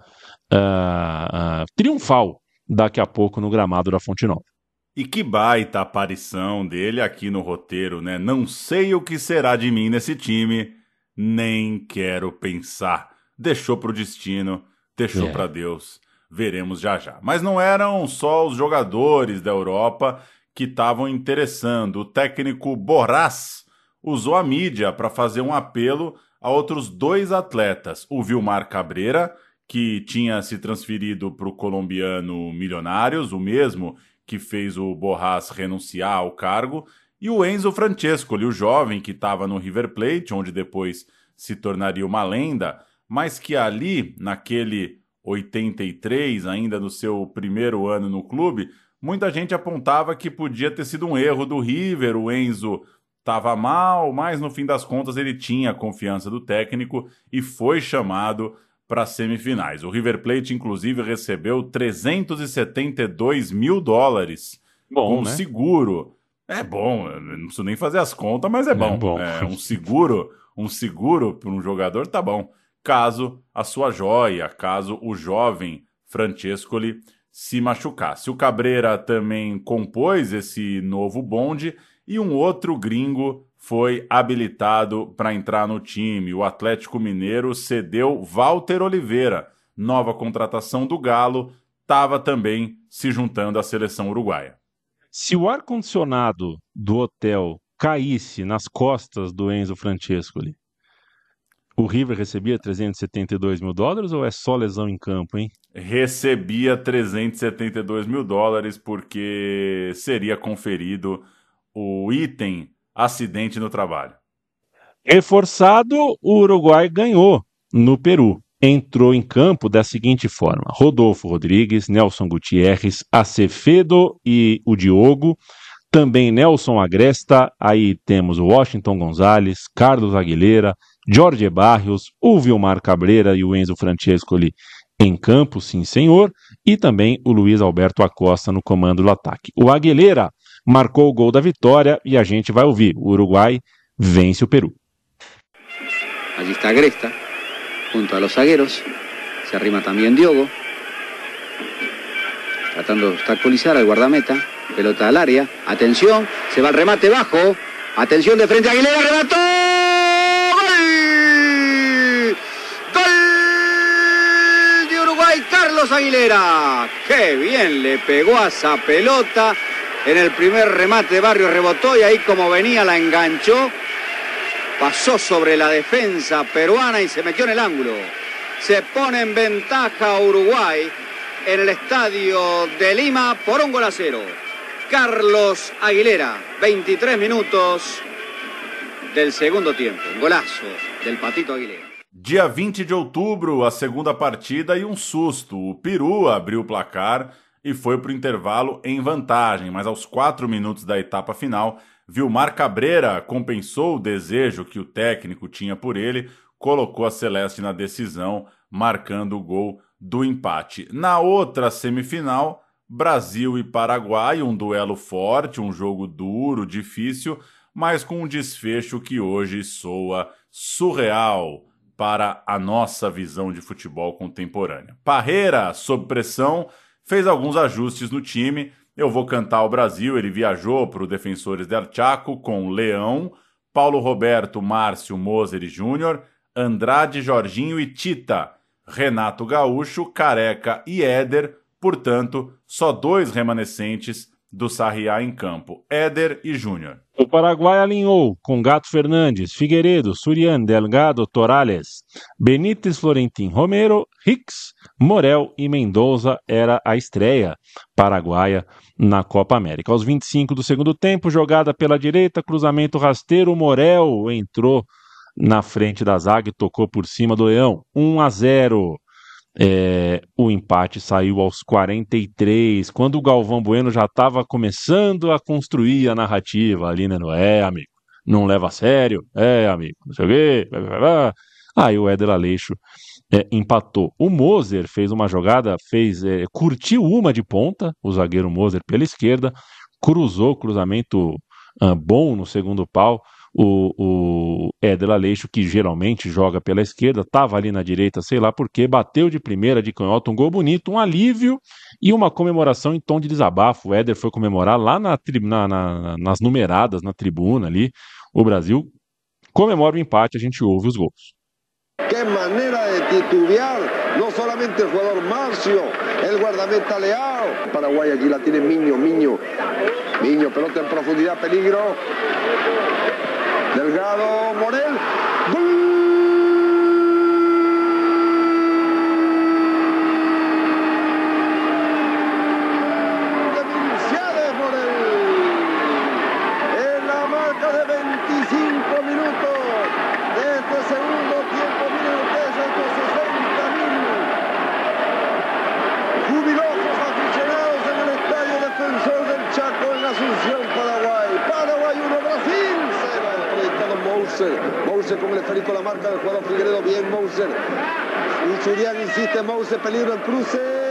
uh, uh, triunfal daqui a pouco no gramado da Fonte Nova. E que baita aparição dele aqui no roteiro, né? Não sei o que será de mim nesse time, nem quero pensar. Deixou pro destino, deixou É. para Deus. Veremos já já. Mas não eram só os jogadores da Europa que estavam interessando. O técnico Borrás usou a mídia para fazer um apelo a outros dois atletas. O Vilmar Cabreira, que tinha se transferido para o colombiano Milionários, o mesmo que fez o Borrás renunciar ao cargo, e o Enzo Francescoli, o jovem que estava no River Plate, onde depois se tornaria uma lenda, mas que ali, naquele 83, ainda no seu primeiro ano no clube, muita gente apontava que podia ter sido um erro do River, o Enzo estava mal, mas no fim das contas ele tinha a confiança do técnico e foi chamado para as semifinais. O River Plate, inclusive, recebeu 372 mil dólares Bom, um né? seguro. É bom, não preciso nem fazer as contas, mas é bom. bom. É, um seguro, um seguro para um jogador tá bom. Caso a sua joia, caso o jovem Francescoli se machucasse. O Cabreira também compôs esse novo bonde e um outro gringo foi habilitado para entrar no time. O Atlético Mineiro cedeu Walter Oliveira, nova contratação do Galo, estava também se juntando à seleção uruguaia. Se o ar-condicionado do hotel caísse nas costas do Enzo Francescoli, o River recebia 372 mil dólares ou é só lesão em campo, hein? Recebia 372 mil dólares porque seria conferido o item acidente no trabalho. Reforçado, o Uruguai ganhou no Peru. Entrou em campo da seguinte forma: Rodolfo Rodrigues, Nelson Gutierrez, Acevedo e o Diogo. Também Nelson Agresta. Aí temos o Washington Gonzalez, Carlos Aguilera, Jorge Barrios, o Vilmar Cabreira e o Enzo Francescoli em campo, sim senhor. E também o Luiz Alberto Acosta no comando do ataque. O Aguilera marcou o gol da vitória e a gente vai ouvir. O Uruguai vence o Peru. Allí está Agresta, junto a los zagueros. Se arrima también Diogo. Tratando de obstaculizar al guardameta. Pelota al área. Atención, se va el remate bajo. Atención de frente Aguilera, remató. ¡Gol! ¡Gol de Uruguay, Carlos Aguilera! ¡Qué bien le pegó a esa pelota! En el primer remate de Barrio rebotó y ahí como venía la enganchó. Pasó sobre la defensa peruana y se metió en el ángulo. Se pone en ventaja Uruguay en el estadio de Lima por un gol a cero. Carlos Aguilera, 23 minutos del segundo tiempo. Golazo del Patito Aguilera. Dia 20 de outubro, a segunda partida e um susto. O Peru abriu o placar e foi para o intervalo em vantagem, mas aos quatro minutos da etapa final, Vilmar Cabreira compensou o desejo que o técnico tinha por ele, colocou a Celeste na decisão, marcando o gol do empate. Na outra semifinal, Brasil e Paraguai, um duelo forte, um jogo duro, difícil, mas com um desfecho que hoje soa surreal para a nossa visão de futebol contemporânea. Parreira, sob pressão, fez alguns ajustes no time. Eu vou cantar o Brasil, ele viajou para o Defensores del Chaco com Leão, Paulo Roberto, Márcio, Moser e Júnior, Andrade, Jorginho e Tita, Renato Gaúcho, Careca e Éder, portanto, só dois remanescentes do Sarriá em campo, Éder e Júnior. O Paraguai alinhou com Gato Fernandes, Figueiredo, Surian, Delgado, Torales, Benítez, Florentin, Romero, Hicks, Morel e Mendoza era a estreia paraguaia na Copa América. Aos 25 do segundo tempo, jogada pela direita, cruzamento rasteiro, Morel entrou na frente da zaga e tocou por cima do Leão. 1 a 0. É, o empate saiu aos 43, quando o Galvão Bueno já estava começando a construir a narrativa ali, né? É, amigo, não leva a sério, é, amigo, não sei o quê. blá, blá, blá. Aí o Éder Aleixo é, empatou. O Moser fez uma jogada, fez é, curtiu uma de ponta, o zagueiro Moser pela esquerda, cruzou, cruzamento ah, bom no segundo pau. O, o Éder Aleixo, que geralmente joga pela esquerda, estava ali na direita, sei lá porquê, bateu de primeira de canhota, um gol bonito, um alívio e uma comemoração em tom de desabafo. O Éder foi comemorar lá na, na- na- nas numeradas, na tribuna ali. O Brasil comemora o empate, a gente ouve os gols. Qué manera de titubear, no solamente el jugador Marcio, el guardameta Leao. Paraguay aquí la tiene Miño, Miño. Miño, pelota en profundidad, peligro. Delgado, Morel. ¡Gol! De Vilciades, Morel. En la marca de 25 minutos de este segundo Atención Paraguay. Paraguay 1, Brasil 0. Proyectado Mouser. Mouser con la marca del jugador Figueredo. Bien Mouser. Y Surian insiste Mouser. Peligro en cruce.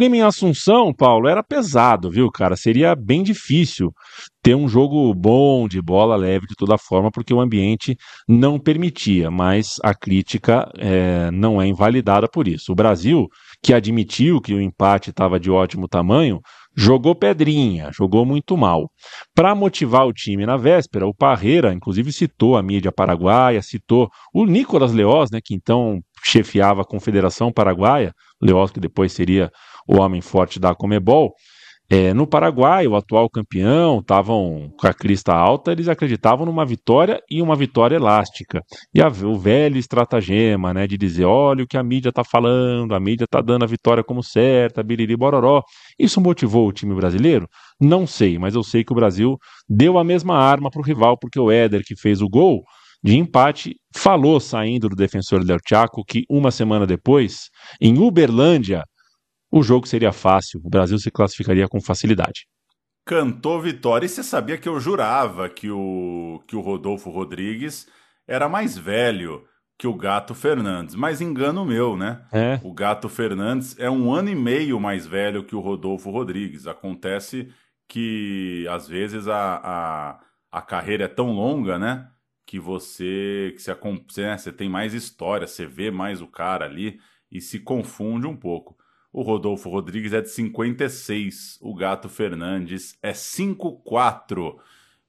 Clima em Assunção, Paulo, era pesado, viu, cara? Seria bem difícil ter um jogo bom de bola leve de toda forma, porque o ambiente não permitia, mas a crítica é, não é invalidada por isso. O Brasil, que admitiu que o empate estava de ótimo tamanho, jogou pedrinha, jogou muito mal. Para motivar o time na véspera, o Parreira, inclusive, citou a mídia paraguaia, citou o Nicolas Leoz, né, que então chefiava a Confederação Paraguaia, Leoz, que depois seria o homem forte da Comebol. É, no Paraguai, o atual campeão, estavam com a crista alta, eles acreditavam numa vitória e uma vitória elástica. E a, o velho estratagema, né, de dizer, olha o que a mídia está falando, a mídia está dando a vitória como certa, biriri bororó. Isso motivou o time brasileiro? Não sei, mas eu sei que o Brasil deu a mesma arma para o rival, porque o Éder, que fez o gol, de empate, falou saindo do defensor Del Chaco que uma semana depois, em Uberlândia, o jogo seria fácil, o Brasil se classificaria com facilidade. Cantou vitória. E você sabia que eu jurava que o, que o Rodolfo Rodrigues era mais velho que o Gato Fernandes. Mas engano meu, né? É. O Gato Fernandes é um ano e meio mais velho que o Rodolfo Rodrigues. Acontece que, às vezes, a, a, a carreira é tão longa, né? Que você, que você, né, você tem mais história, você vê mais o cara ali e se confunde um pouco. O Rodolfo Rodrigues é de 56, o Gato Fernandes é 54.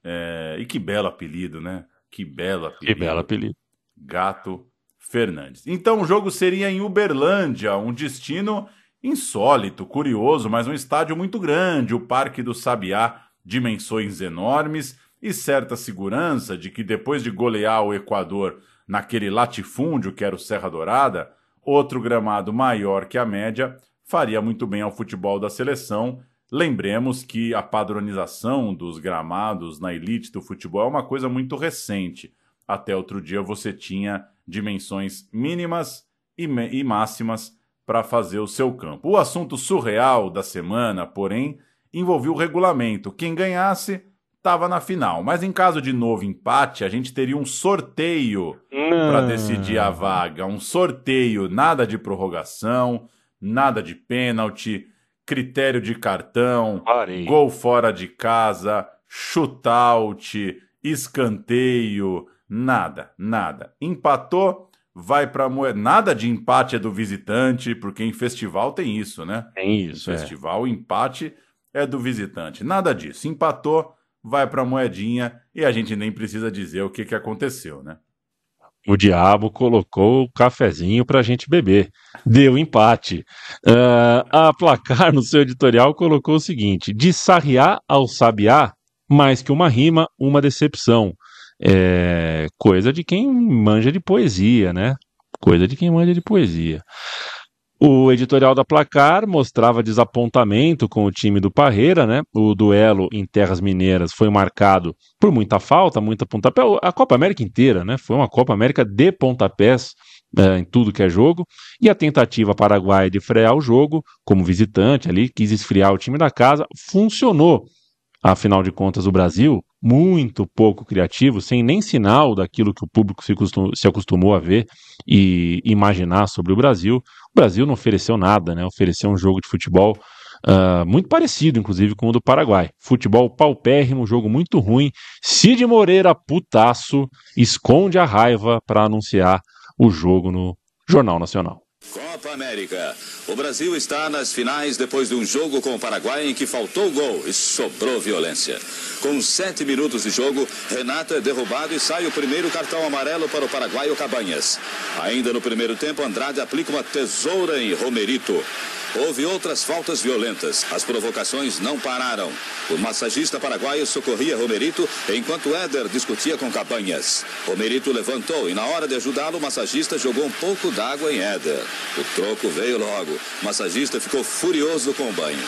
É, e que belo apelido, né? Que belo apelido. Que belo apelido. Gato Fernandes. Então o jogo seria em Uberlândia, um destino insólito, curioso, mas um estádio muito grande, o Parque do Sabiá, dimensões enormes e certa segurança de que depois de golear o Equador naquele latifúndio que era o Serra Dourada, outro gramado maior que a média faria muito bem ao futebol da seleção. Lembremos que a padronização dos gramados na elite do futebol é uma coisa muito recente. Até outro dia você tinha dimensões mínimas e, e máximas para fazer o seu campo. O assunto surreal da semana, porém, envolvia o regulamento. Quem ganhasse estava na final. Mas em caso de novo empate, a gente teria um sorteio para decidir a vaga. Um sorteio, nada de prorrogação, nada de pênalti, critério de cartão, Parei. gol fora de casa, shootout, escanteio, nada, nada. Empatou, vai para moeda. Nada de empate é do visitante, porque em festival tem isso, né? Tem isso. Em é. festival, o empate é do visitante. Nada disso. Empatou, vai para moedinha e a gente nem precisa dizer o que, que aconteceu, né? O diabo colocou o cafezinho para a gente beber. Deu empate. Uh, a placar no seu editorial colocou o seguinte: de sarriá ao sabiá, mais que uma rima, uma decepção. É coisa de quem manja de poesia, né? Coisa de quem manja de poesia. O editorial da Placar mostrava desapontamento com o time do Parreira, né? O duelo em Terras Mineiras foi marcado por muita falta, muita pontapé. A Copa América inteira, né? Foi uma Copa América de pontapés é, em tudo que é jogo. E a tentativa paraguaia de frear o jogo, como visitante ali, quis esfriar o time da casa, funcionou. Afinal de contas, o Brasil, muito pouco criativo, sem nem sinal daquilo que o público se, costum, se acostumou a ver e imaginar sobre o Brasil. O Brasil não ofereceu nada, né? Ofereceu um jogo de futebol uh, muito parecido, inclusive, com o do Paraguai. Futebol paupérrimo, jogo muito ruim. Cid Moreira, putaço, esconde a raiva para anunciar o jogo no Jornal Nacional. Copa América. O Brasil está nas finais depois de um jogo com o Paraguai em que faltou gol e sobrou violência. Com sete minutos de jogo, Renato é derrubado e sai o primeiro cartão amarelo para o paraguaio Cabanhas. Ainda no primeiro tempo, Andrade aplica uma tesoura em Romerito. Houve outras faltas violentas. As provocações não pararam. O massagista paraguaio socorria Romerito enquanto Éder discutia com Cabanhas. Romerito levantou e, na hora de ajudá-lo, o massagista jogou um pouco d'água em Éder. O troco veio logo. O massagista ficou furioso com o banho.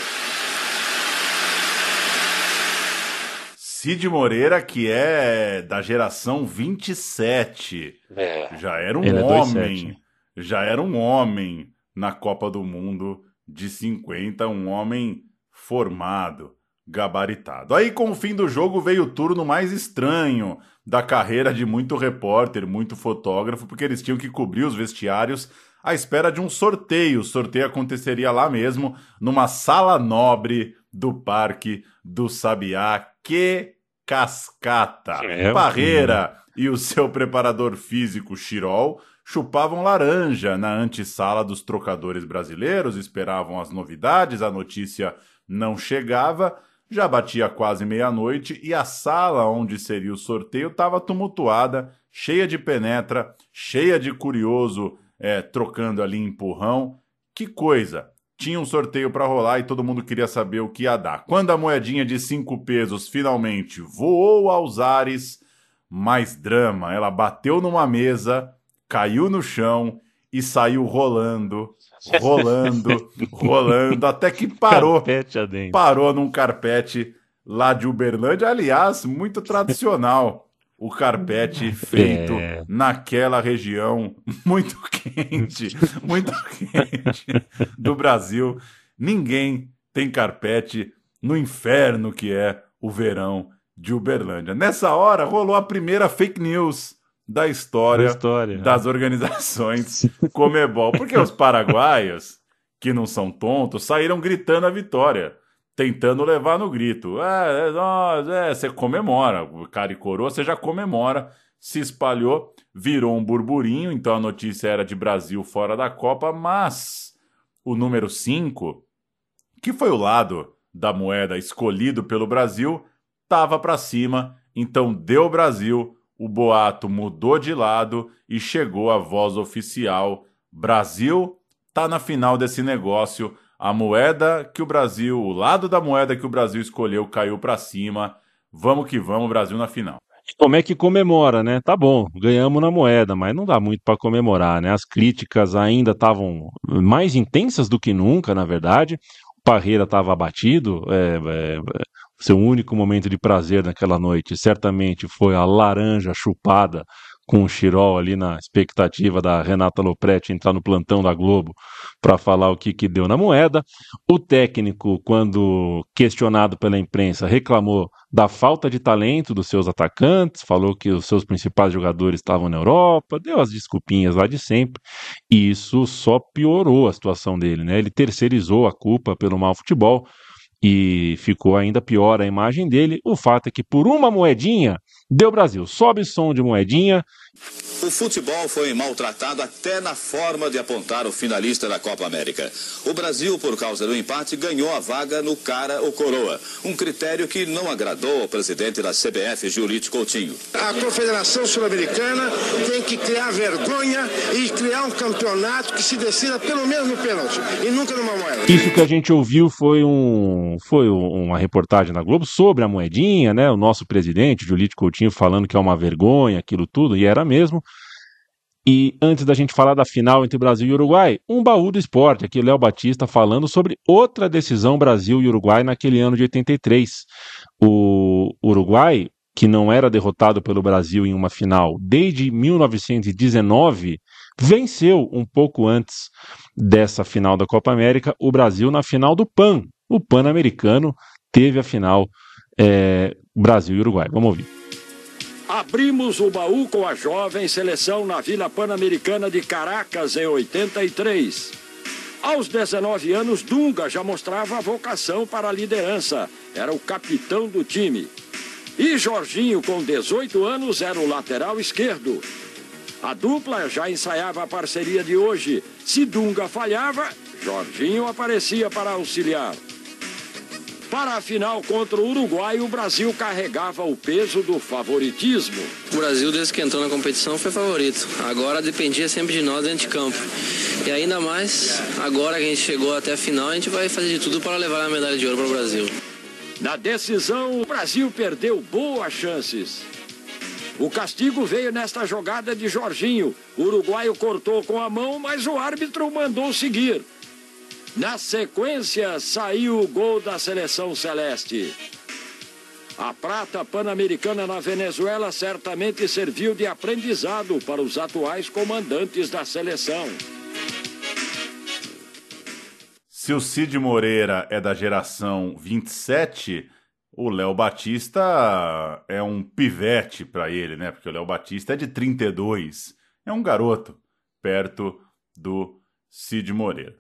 Cid Moreira, que é da geração 27. É. Já era um Ele é homem. 2,7. já era um homem na Copa do Mundo de 50, um homem formado, gabaritado. Aí, com o fim do jogo, veio o turno mais estranho da carreira de muito repórter, muito fotógrafo, porque eles tinham que cobrir os vestiários à espera de um sorteio. O sorteio aconteceria lá mesmo, numa sala nobre do Parque do Sabiá. Que cascata! É, Parreira e o seu preparador físico, Chirol, chupavam laranja na antessala dos trocadores brasileiros, esperavam as novidades, a notícia não chegava, já batia quase meia-noite e a sala onde seria o sorteio estava tumultuada, cheia de penetra, cheia de curioso é, trocando ali empurrão. Que coisa! Tinha um sorteio para rolar e todo mundo queria saber o que ia dar. Quando a moedinha de cinco pesos finalmente voou aos ares, mais drama. Ela bateu numa mesa, caiu no chão e saiu rolando, rolando, rolando, até que parou. Carpete adentro. Parou num carpete lá de Uberlândia, aliás, muito tradicional. O carpete feito É. naquela região muito quente, muito quente do Brasil. Ninguém tem carpete no inferno que é o verão de Uberlândia. Nessa hora rolou a primeira fake news da história, Da história. das organizações Comebol. Porque os paraguaios, que não são tontos, saíram gritando a vitória, tentando levar no grito. É, é nós, é, você comemora. Cara e coroa, você já comemora. Se espalhou, virou um burburinho, então a notícia era de Brasil fora da Copa, mas o número 5, que foi o lado da moeda escolhido pelo Brasil, estava para cima, então deu Brasil, o boato mudou de lado e chegou a voz oficial: Brasil tá na final desse negócio. A moeda que o Brasil, o lado da moeda que o Brasil escolheu caiu para cima. Vamos que vamos, Brasil na final. Como é que comemora, né? Tá bom, ganhamos na moeda, mas não dá muito para comemorar, né? As críticas ainda estavam mais intensas do que nunca, na verdade. O Parreira estava abatido. é, é, seu único momento de prazer naquela noite certamente foi a laranja chupada com o Chirol ali na expectativa da Renata Lopretti entrar no plantão da Globo para falar o que, que deu na moeda. O técnico, quando questionado pela imprensa, reclamou da falta de talento dos seus atacantes, falou que os seus principais jogadores estavam na Europa, deu as desculpinhas lá de sempre, e isso só piorou a situação dele, né? Ele terceirizou a culpa pelo mau futebol e ficou ainda pior a imagem dele. O fato é que por uma moedinha deu Brasil. Sobe som de moedinha. O futebol foi maltratado até na forma de apontar o finalista da Copa América. O Brasil, por causa do empate, ganhou a vaga no cara ou coroa. Um critério que não agradou ao presidente da CBF, Giulito Coutinho. A Confederação Sul-Americana tem que criar vergonha e criar um campeonato que se decida pelo menos no pênalti e nunca numa moeda. Isso que a gente ouviu foi, um, foi um- uma reportagem na Globo sobre a moedinha, né? O nosso presidente, Julito Coutinho, falando que é uma vergonha aquilo tudo, e era mesmo. E antes da gente falar da final entre Brasil e Uruguai, um baú do esporte. Aqui Léo Batista falando sobre outra decisão Brasil e Uruguai naquele ano de 83. O Uruguai, que não era derrotado pelo Brasil em uma final desde 1919, venceu um pouco antes dessa final da Copa América o Brasil na final do PAN. O Pan-Americano teve a final é, Brasil e Uruguai. Vamos ouvir. Abrimos o baú com a jovem seleção na Vila Pan-Americana de Caracas em 83. Aos 19 anos, Dunga já mostrava a vocação para a liderança. Era o capitão do time. E Jorginho, com 18 anos, era o lateral esquerdo. A dupla já ensaiava a parceria de hoje. Se Dunga falhava, Jorginho aparecia para auxiliar. Para a final contra o Uruguai, o Brasil carregava o peso do favoritismo. O Brasil, desde que entrou na competição, foi favorito. Agora dependia sempre de nós dentro de campo. E ainda mais, agora que a gente chegou até a final, a gente vai fazer de tudo para levar a medalha de ouro para o Brasil. Na decisão, o Brasil perdeu boas chances. O castigo veio nesta jogada de Jorginho. O uruguaio cortou com a mão, mas o árbitro mandou seguir. Na sequência, saiu o gol da seleção celeste. A prata pan-americana na Venezuela certamente serviu de aprendizado para os atuais comandantes da seleção. Se o Cid Moreira é da geração 27, o Léo Batista é um pivete para ele, né? Porque o Léo Batista é de 32. É um garoto perto do Cid Moreira.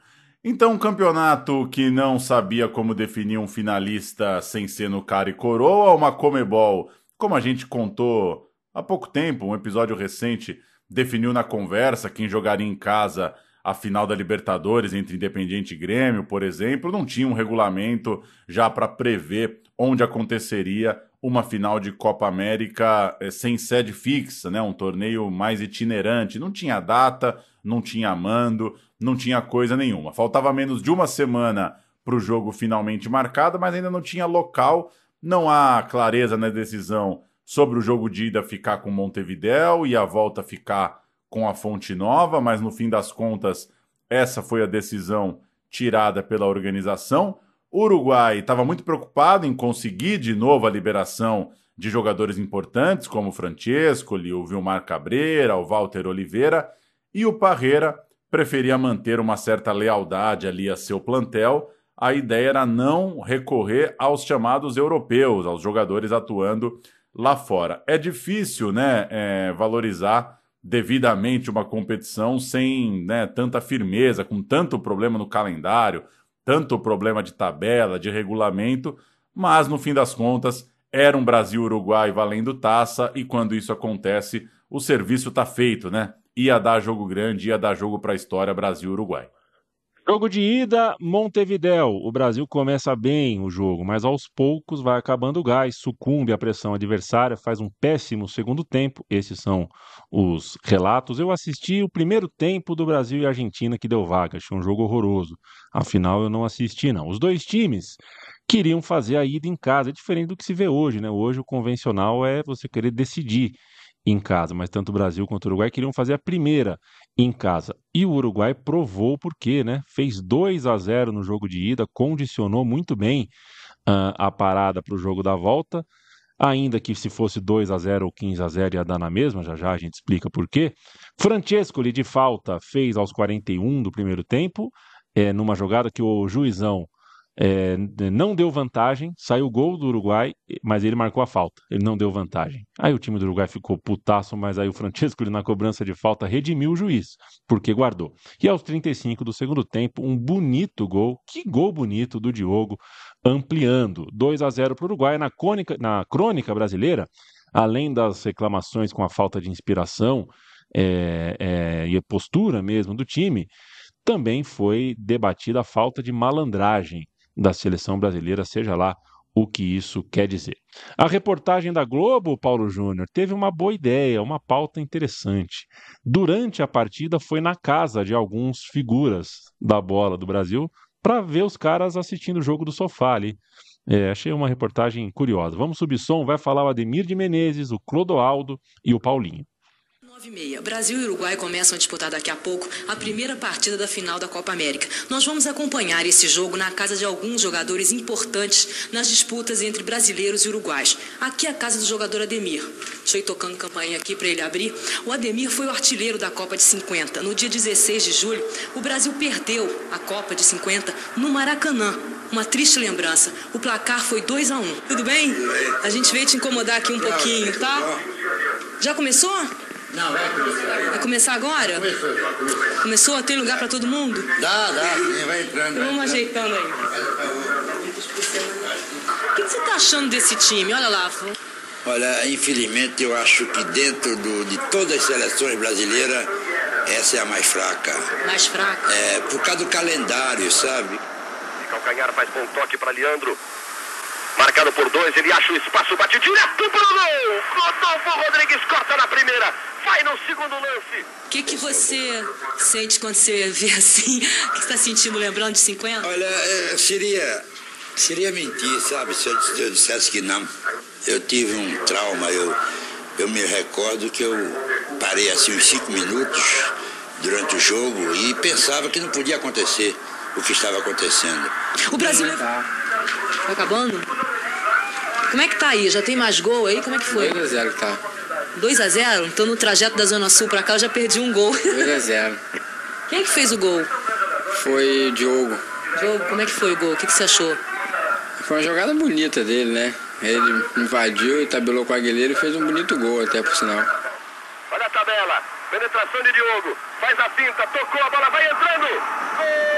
Então, um campeonato que não sabia como definir um finalista sem ser no cara e coroa, uma Comebol, como a gente contou há pouco tempo, um episódio recente, definiu na conversa quem jogaria em casa a final da Libertadores entre Independiente e Grêmio, por exemplo, não tinha um regulamento já para prever onde aconteceria uma final de Copa América eh, sem sede fixa, né? um torneio mais itinerante. Não tinha data, não tinha mando, não tinha coisa nenhuma. Faltava menos de uma semana para o jogo finalmente marcado, mas ainda não tinha local. Não há clareza na decisão sobre o jogo de ida ficar com Montevidéu e a volta ficar com a Fonte Nova, mas no fim das contas, essa foi a decisão tirada pela organização. O Uruguai estava muito preocupado em conseguir de novo a liberação de jogadores importantes, como Francesco, o Vilmar Cabreira, o Walter Oliveira, e o Parreira preferia manter uma certa lealdade ali a seu plantel. A ideia era não recorrer aos chamados europeus, aos jogadores atuando lá fora. É difícil, né, é, valorizar devidamente uma competição sem né, tanta firmeza, com tanto problema no calendário, tanto problema de tabela, de regulamento, mas no fim das contas era um Brasil-Uruguai valendo taça e quando isso acontece o serviço está feito, né? Ia dar jogo grande, ia dar jogo para a história Brasil-Uruguai. Jogo de ida, Montevidéu. O Brasil começa bem o jogo, mas aos poucos vai acabando o gás, sucumbe à pressão adversária, faz um péssimo segundo tempo. Esses são os relatos. Eu assisti o primeiro tempo do Brasil e Argentina que deu vaga, achei um jogo horroroso. Afinal, eu não assisti, não. Os dois times queriam fazer a ida em casa, é diferente do que se vê hoje, né? Hoje o convencional é você querer decidir em casa, mas tanto o Brasil quanto o Uruguai queriam fazer a primeira em casa. E o Uruguai provou por quê, né? Fez 2 a 0 no jogo de ida, condicionou muito bem uh, a parada para o jogo da volta. Ainda que se fosse 2 a 0 ou 15 a 0 ia dar na mesma, já já a gente explica por quê. Francesco de falta fez aos 41 do primeiro tempo, é, numa jogada que o juizão é, não deu vantagem, saiu o gol do Uruguai, mas ele marcou a falta, ele não deu vantagem. Aí o time do Uruguai ficou putaço, mas aí o Francisco, na cobrança de falta, redimiu o juiz, porque guardou. E aos 35 do segundo tempo, um bonito gol, que gol bonito do Diogo, ampliando 2 a 0 para o Uruguai. Na, cônica, na crônica brasileira, além das reclamações com a falta de inspiração é, é, e a postura mesmo do time, também foi debatida a falta de malandragem da seleção brasileira, seja lá o que isso quer dizer. A reportagem da Globo, Paulo Júnior, teve uma boa ideia, uma pauta interessante. Durante a partida, foi na casa de alguns figuras da bola do Brasil para ver os caras assistindo o jogo do sofá ali. É, achei uma reportagem curiosa. Vamos subir som, vai falar o Ademir de Menezes, o Clodoaldo e o Paulinho. 9 e meia. Brasil e Uruguai começam a disputar daqui a pouco a primeira partida da final da Copa América. Nós vamos acompanhar esse jogo na casa de alguns jogadores importantes nas disputas entre brasileiros e uruguais. Aqui é a casa do jogador Ademir. Deixa eu ir tocando campainha aqui para ele abrir. O Ademir foi o artilheiro da Copa de 50. No dia 16 de julho, o Brasil perdeu a Copa de 50 no Maracanã. Uma triste lembrança. O placar foi 2 a 1 um. Tudo bem? A gente veio te incomodar aqui um pouquinho, tá? Já começou? Não, vai começar. Vai começar agora? Começou já, começou. Começou? Tem lugar para todo mundo? Dá, dá, sim, vai entrando. Vamos vai ajeitando aí. O que você está achando desse time? Olha lá, Fô. Olha, infelizmente eu acho que dentro do, de todas as seleções brasileiras, essa é a mais fraca. Mais fraca? É, por causa do calendário, sabe? De calcanhar faz bom toque para Leandro. Marcado por dois, ele acha o espaço, bate direto pro gol. Rodolfo Rodrigues corta na primeira, vai no segundo lance. O que, que você sente quando você vê assim? O que você está sentindo, lembrando de 50? Olha, é, seria, seria mentir, sabe, se eu, se eu dissesse que não. Eu tive um trauma, eu, eu me recordo que eu parei assim uns cinco minutos durante o jogo e pensava que não podia acontecer o que estava acontecendo. O Brasil. Tá acabando? Como é que tá aí? Já tem mais gol aí? Como é que foi? 2x0 que tá. 2x0? Então no trajeto da Zona Sul pra cá eu já perdi um gol. 2x0. Quem é que fez o gol? Foi Diogo. Diogo, como é que foi o gol? O que, que você achou? Foi uma jogada bonita dele, né? Ele invadiu e tabelou com o Aguilera e fez um bonito gol até por sinal. Olha a tabela, penetração de Diogo, faz a finta, tocou, a bola vai entrando. A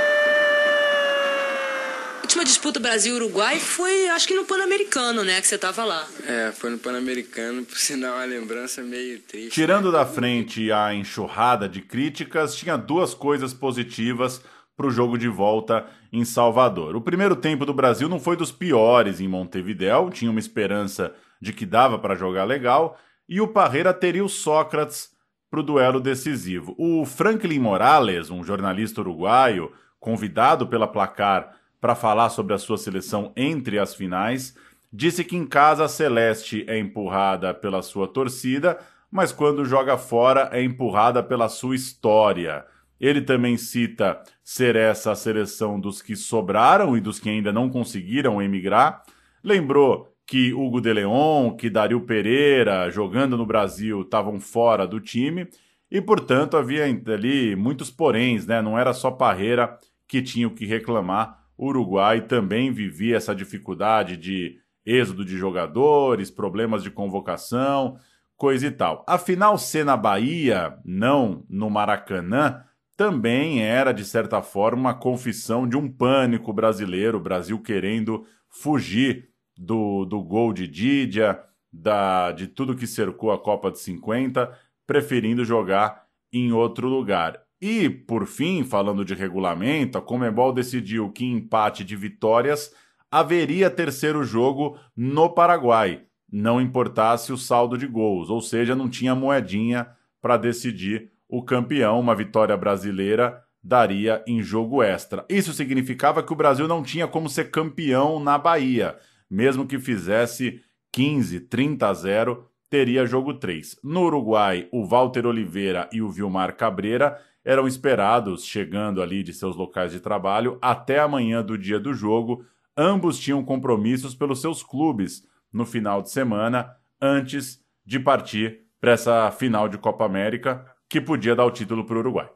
última disputa Brasil-Uruguai foi, acho que no Pan-Americano, né? Que você tava lá. É, foi no Pan-Americano, por sinal, uma lembrança meio triste. Tirando da frente a enxurrada de críticas, tinha duas coisas positivas para o jogo de volta em Salvador. O primeiro tempo do Brasil não foi dos piores em Montevidéu, tinha uma esperança de que dava para jogar legal, e o Parreira teria o Sócrates para o duelo decisivo. O Franklin Morales, um jornalista uruguaio, convidado pela placar para falar sobre a sua seleção entre as finais, disse que em casa a Celeste é empurrada pela sua torcida, mas quando joga fora é empurrada pela sua história. Ele também cita ser essa a seleção dos que sobraram e dos que ainda não conseguiram emigrar. Lembrou que Hugo de Leon, que Dario Pereira, jogando no Brasil, estavam fora do time e, portanto, havia ali muitos poréns, né? Não era só Parreira que tinha o que reclamar. O Uruguai também vivia essa dificuldade de êxodo de jogadores, problemas de convocação, coisa e tal. Afinal, ser na Bahia, não no Maracanã, também era, de certa forma, uma confissão de um pânico brasileiro, o Brasil querendo fugir do, do gol de Didia, da, de tudo que cercou a Copa de 50, preferindo jogar em outro lugar. E, por fim, falando de regulamento, a Comebol decidiu que em empate de vitórias haveria terceiro jogo no Paraguai, não importasse o saldo de gols, ou seja, não tinha moedinha para decidir o campeão, uma vitória brasileira, daria em jogo extra. Isso significava que o Brasil não tinha como ser campeão na Bahia. Mesmo que fizesse 15, 30 a 0, teria jogo 3. No Uruguai, o Walter Oliveira e o Vilmar Cabreira eram esperados chegando ali de seus locais de trabalho até amanhã do dia do jogo. Ambos tinham compromissos pelos seus clubes no final de semana antes de partir para essa final de Copa América que podia dar o título para o Uruguai.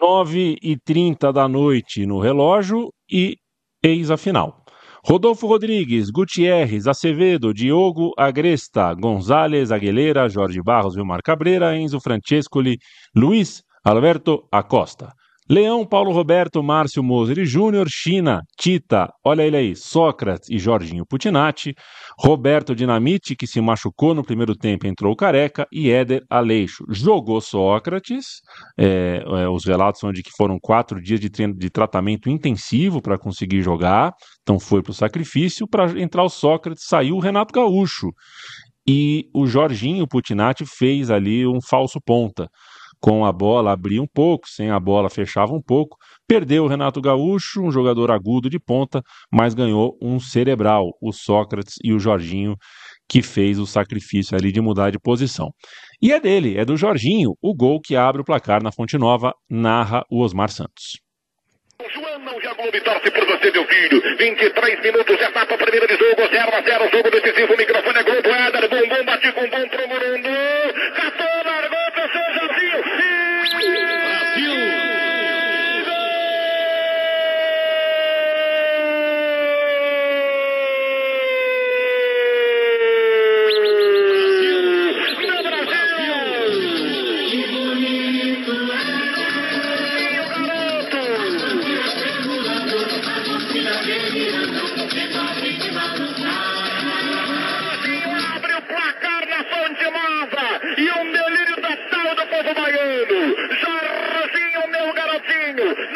9 e 30 da noite no relógio e eis a final. Rodolfo Rodrigues, Gutierrez, Acevedo, Diogo Agresta, Gonzalez, Aguilera, Jorge Barros, Vilmar Cabreira, Enzo Francescoli, Luiz Alberto Acosta. Leão, Paulo Roberto, Márcio Moser Júnior, China, Tita, olha ele aí, Sócrates e Jorginho Putinati, Roberto Dinamite, que se machucou no primeiro tempo, entrou careca, e Éder Aleixo. Jogou Sócrates, é, é, os relatos são de que foram quatro dias de, treino, de tratamento intensivo para conseguir jogar, então foi para o sacrifício, para entrar o Sócrates, saiu o Renato Gaúcho. E o Jorginho Putinati fez ali um falso ponta com a bola abria um pouco, sem a bola fechava um pouco. Perdeu o Renato Gaúcho, um jogador agudo de ponta, mas ganhou um cerebral, o Sócrates e o Jorginho, que fez o sacrifício ali de mudar de posição. E é dele, é do Jorginho, o gol que abre o placar na Fonte Nova, narra o Osmar Santos. João já Globo torce por você, meu filho. 23 minutos, etapa primeira de jogo, 0 a 0, jogo decisivo, microfone é Globo, Éder, bumbum, bate com bom pro Murundo. Catou, largou, seu Jorginho. Brasil!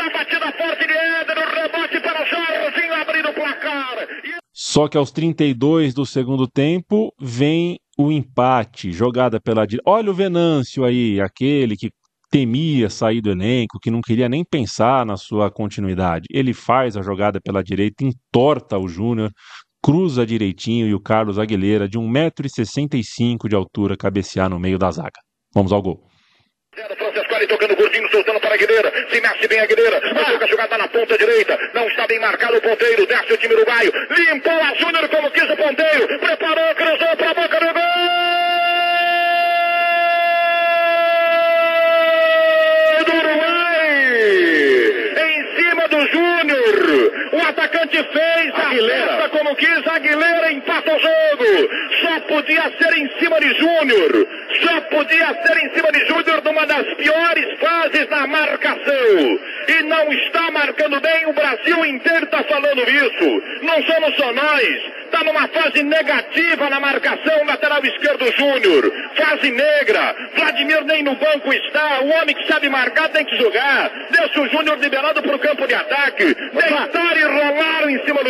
na batida forte de Éder, rebote para Jorginho abrindo o placar. E... Só que aos 32 do segundo tempo vem o empate, jogada pela direita. Olha o Venâncio aí, aquele que temia sair do elenco, que não queria nem pensar na sua continuidade. Ele faz a jogada pela direita, entorta o Júnior, cruza direitinho e o Carlos Aguilera, de 1,65m de altura, cabecear no meio da zaga. Vamos ao gol. Francescoli tocando gordinho, soltando para a Aguilera. Se mexe bem a Aguilera. Toca a jogada na ponta direita. Não está bem marcado o ponteiro. Desce o time uruguaio. Limpou a Júnior como quis o ponteiro. Preparou, cruzou para a boca do gol! Do Uruguai! Em cima do Júnior. O atacante fez Aguilera. a como quis. Aguilera empata o jogo. Só podia ser em cima de Júnior. Só podia ser em cima de Júnior numa das piores fases na marcação. E não está marcando bem, o Brasil inteiro está falando isso. Não somos só nós. Está numa fase negativa na marcação, lateral esquerdo Júnior. Fase negra. Vladimir nem no banco está. O homem que sabe marcar tem que jogar. Deixa o Júnior liberado para o campo de ataque.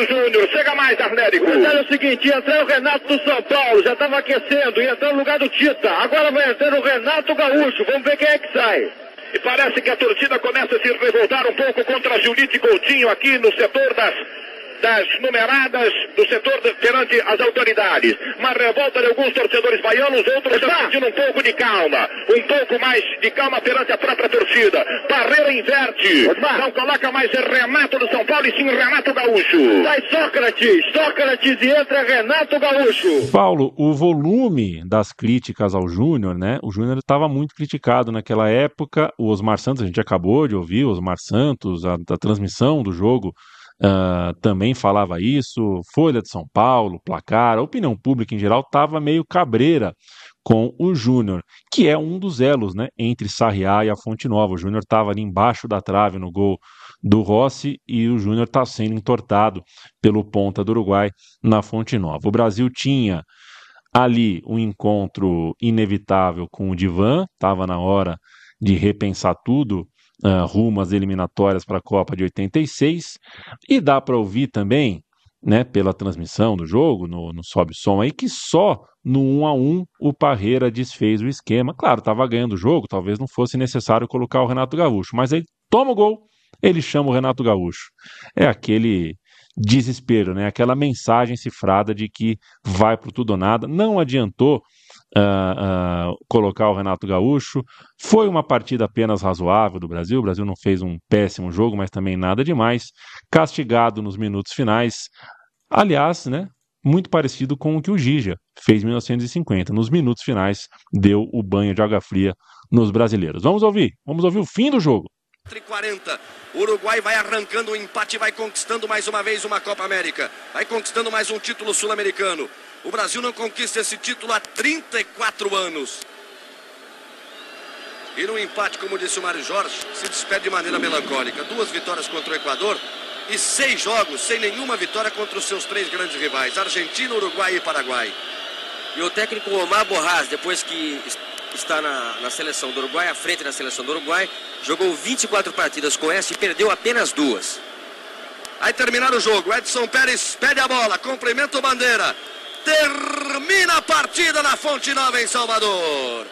Júnior. Chega mais, Arnérico. é o seguinte, ia entrar o Renato do São Paulo, já estava aquecendo, ia entrar no lugar do Tita. Agora vai entrar o Renato Gaúcho, vamos ver quem é que sai. E parece que a torcida começa a se revoltar um pouco contra Julite Coutinho aqui no setor das, das numeradas do setor de, perante as autoridades. Uma revolta de alguns torcedores baianos, outros estão pedindo um pouco de calma. Um pouco mais de calma perante a própria torcida. Barreira inverte. Não coloca mais Renato do São Paulo e sim Renato Gaúcho. Sai Sócrates, Sócrates e entra Renato Gaúcho. Paulo, o volume das críticas ao Júnior, né? O Júnior estava muito criticado naquela época. O Osmar Santos, a gente acabou de ouvir, o Osmar Santos, a, a transmissão do jogo ah, também falava isso. Folha de São Paulo, placar, a opinião pública em geral estava meio cabreira com o Júnior, que é um dos elos né, entre Sarriá e a Fonte Nova. O Júnior estava ali embaixo da trave no gol do Rossi e o Júnior está sendo entortado pelo ponta do Uruguai na Fonte Nova. O Brasil tinha ali um encontro inevitável com o Divan, estava na hora de repensar tudo uh, rumo às eliminatórias para a Copa de 86, e dá para ouvir também, né, pela transmissão do jogo, no, no Sobe Som aí, que só no 1 a 1 o Parreira desfez o esquema. Claro, estava ganhando o jogo, talvez não fosse necessário colocar o Renato Gaúcho, mas aí toma o gol, ele chama o Renato Gaúcho. É aquele desespero, né? Aquela mensagem cifrada de que vai pro tudo ou nada. Não adiantou uh, uh, colocar o Renato Gaúcho. Foi uma partida apenas razoável do Brasil. O Brasil não fez um péssimo jogo, mas também nada demais. Castigado nos minutos finais. Aliás, né? Muito parecido com o que o Gija fez em 1950. Nos minutos finais, deu o banho de água fria nos brasileiros. Vamos ouvir, vamos ouvir o fim do jogo. 40. O Uruguai vai arrancando o empate, vai conquistando mais uma vez uma Copa América, vai conquistando mais um título sul-americano. O Brasil não conquista esse título há 34 anos. E no empate, como disse o Mário Jorge, se despede de maneira melancólica. Duas vitórias contra o Equador e seis jogos sem nenhuma vitória contra os seus três grandes rivais: Argentina, Uruguai e Paraguai. E o técnico Omar Borras, depois que está na, na, seleção do Uruguai, à frente da seleção do Uruguai, jogou 24 partidas com essa e perdeu apenas duas. Aí terminar o jogo, Edson Pérez pede a bola, cumprimenta o Bandeira. Termina a partida na Fonte Nova em Salvador.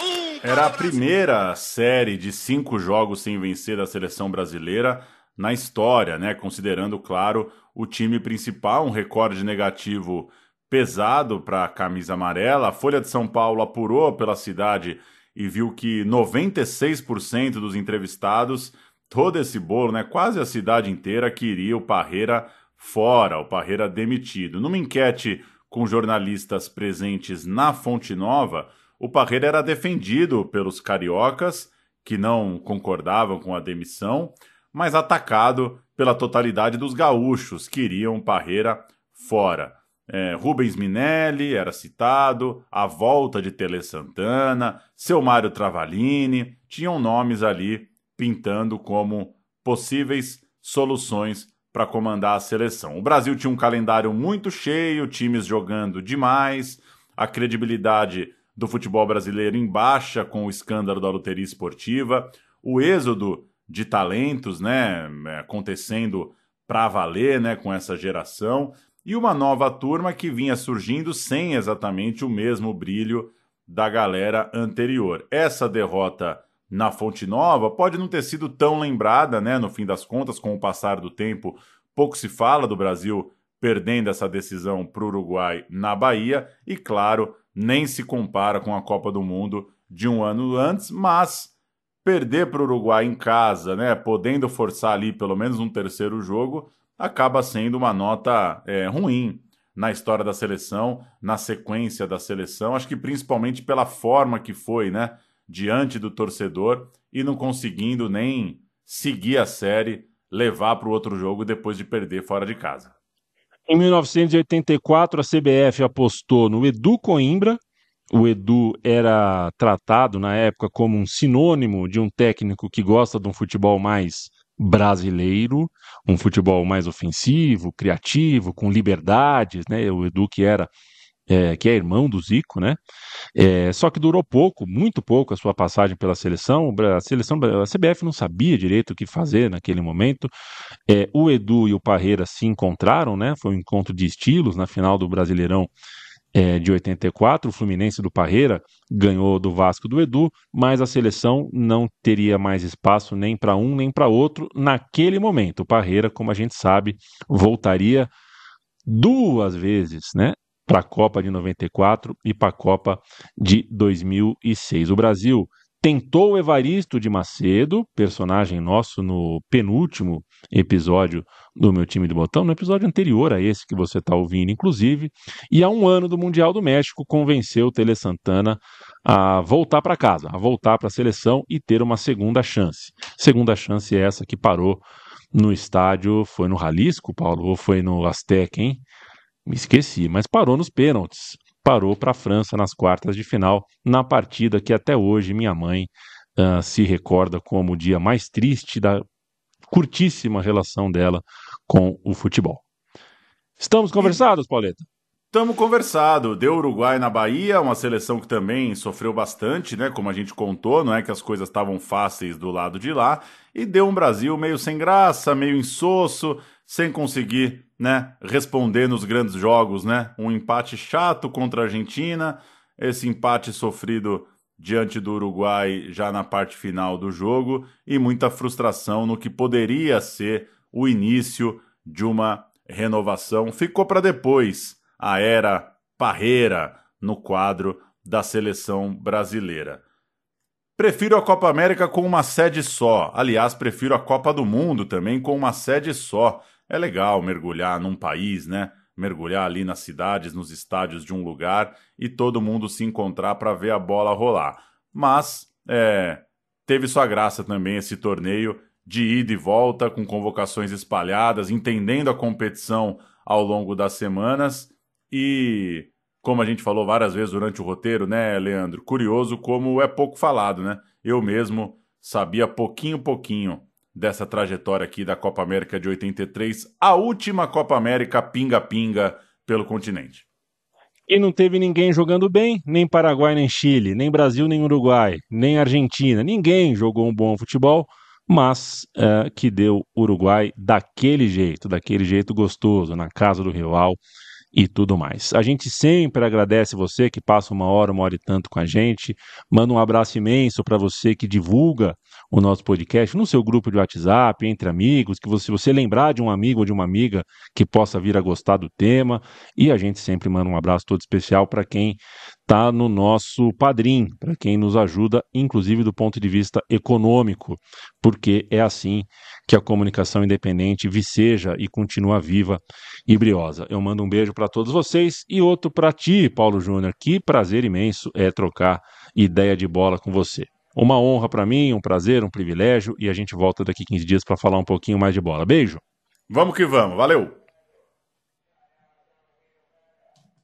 Um Era a primeira série de cinco jogos sem vencer da seleção brasileira na história, né? Considerando, claro, o time principal, um recorde negativo pesado para a camisa amarela. A Folha de São Paulo apurou pela cidade e viu que 96% dos entrevistados, todo esse bolo, né, quase a cidade inteira queria o Parreira fora, o Parreira demitido. Numa enquete com jornalistas presentes na Fonte Nova, o Parreira era defendido pelos cariocas que não concordavam com a demissão, mas atacado pela totalidade dos gaúchos que queriam Parreira fora. É, Rubens Minelli era citado, a volta de Tele Santana, seu Mário Travalini, tinham nomes ali pintando como possíveis soluções para comandar a seleção. O Brasil tinha um calendário muito cheio, times jogando demais, a credibilidade do futebol brasileiro em baixa com o escândalo da loteria esportiva, o êxodo de talentos, né, acontecendo para valer, né, com essa geração. e uma nova turma que vinha surgindo sem exatamente o mesmo brilho da galera anterior. Essa derrota na Fonte Nova pode não ter sido tão lembrada, né? No fim das contas, com o passar do tempo, pouco se fala do Brasil perdendo essa decisão para o Uruguai na Bahia, e claro, nem se compara com a Copa do Mundo de um ano antes, mas perder para o Uruguai em casa, né, podendo forçar ali pelo menos um terceiro jogo, acaba sendo uma nota é, ruim na história da seleção, na sequência da seleção, acho que principalmente pela forma que foi, né, diante do torcedor e não conseguindo nem seguir a série, levar para o outro jogo depois de perder fora de casa. Em 1984, a CBF apostou no Edu Coimbra. O Edu era tratado na época como um sinônimo de um técnico que gosta de um futebol mais brasileiro, um futebol mais ofensivo, criativo, com liberdades, né? O Edu que era é, que é irmão do Zico, né? É, só que durou pouco, muito pouco a sua passagem pela seleção. A seleção, a CBF não sabia direito o que fazer naquele momento. É, o Edu e o Parreira se encontraram, né? Foi um encontro de estilos na final do Brasileirão é, de 84. O Fluminense do Parreira ganhou do Vasco do Edu, mas a seleção não teria mais espaço nem para um nem para outro naquele momento. O Parreira, como a gente sabe, voltaria duas vezes, né? Para a Copa de 94 e para a Copa de 2006. O Brasil tentou o Evaristo de Macedo, personagem nosso no penúltimo episódio do meu time de botão, no episódio anterior a esse que você está ouvindo, inclusive, e há um ano do Mundial do México convenceu o Tele Santana a voltar para casa, a voltar para a seleção e ter uma segunda chance. Segunda chance é essa que parou no estádio, foi no Jalisco, Paulo, ou foi no Azteca, hein? Me esqueci, mas parou nos pênaltis. Parou para a França nas quartas de final, na partida que até hoje minha mãe uh, se recorda como o dia mais triste da curtíssima relação dela com o futebol. Estamos conversados, Pauleta? Estamos conversado. Deu Uruguai na Bahia, uma seleção que também sofreu bastante, né? Como a gente contou, não é que as coisas estavam fáceis do lado de lá. E deu um Brasil meio sem graça, meio insosso, sem conseguir né, responder nos grandes jogos, né? Um empate chato contra a Argentina, esse empate sofrido diante do Uruguai já na parte final do jogo e muita frustração no que poderia ser o início de uma renovação. Ficou para depois a era Parreira no quadro da seleção brasileira. Prefiro a Copa América com uma sede só. Aliás, prefiro a Copa do Mundo também com uma sede só. É legal mergulhar num país, né? Mergulhar ali nas cidades, nos estádios de um lugar e todo mundo se encontrar para ver a bola rolar. Mas é, teve sua graça também esse torneio de ida e volta, com convocações espalhadas, entendendo a competição ao longo das semanas e, como a gente falou várias vezes durante o roteiro, né, Leandro? Curioso como é pouco falado, né? Eu mesmo sabia pouquinho, pouquinho dessa trajetória aqui da Copa América de 83, a última Copa América pinga-pinga pelo continente. E não teve ninguém jogando bem, nem Paraguai, nem Chile, nem Brasil, nem Uruguai, nem Argentina. Ninguém jogou um bom futebol, mas é, que deu Uruguai daquele jeito, daquele jeito gostoso, na casa do rival e tudo mais. A gente sempre agradece você que passa uma hora, uma hora e tanto com a gente. Manda um abraço imenso para você que divulga o nosso podcast no seu grupo de WhatsApp, entre amigos, que você, você lembrar de um amigo ou de uma amiga que possa vir a gostar do tema. E a gente sempre manda um abraço todo especial para quem está no nosso padrim, para quem nos ajuda, inclusive do ponto de vista econômico, porque é assim que a comunicação independente viceja e continua viva e briosa. Eu mando um beijo para todos vocês e outro para ti, Paulo Júnior. Que prazer imenso é trocar ideia de bola com você. Uma honra para mim, um prazer, um privilégio e a gente volta daqui 15 dias para falar um pouquinho mais de bola. Beijo. Vamos que vamos. Valeu.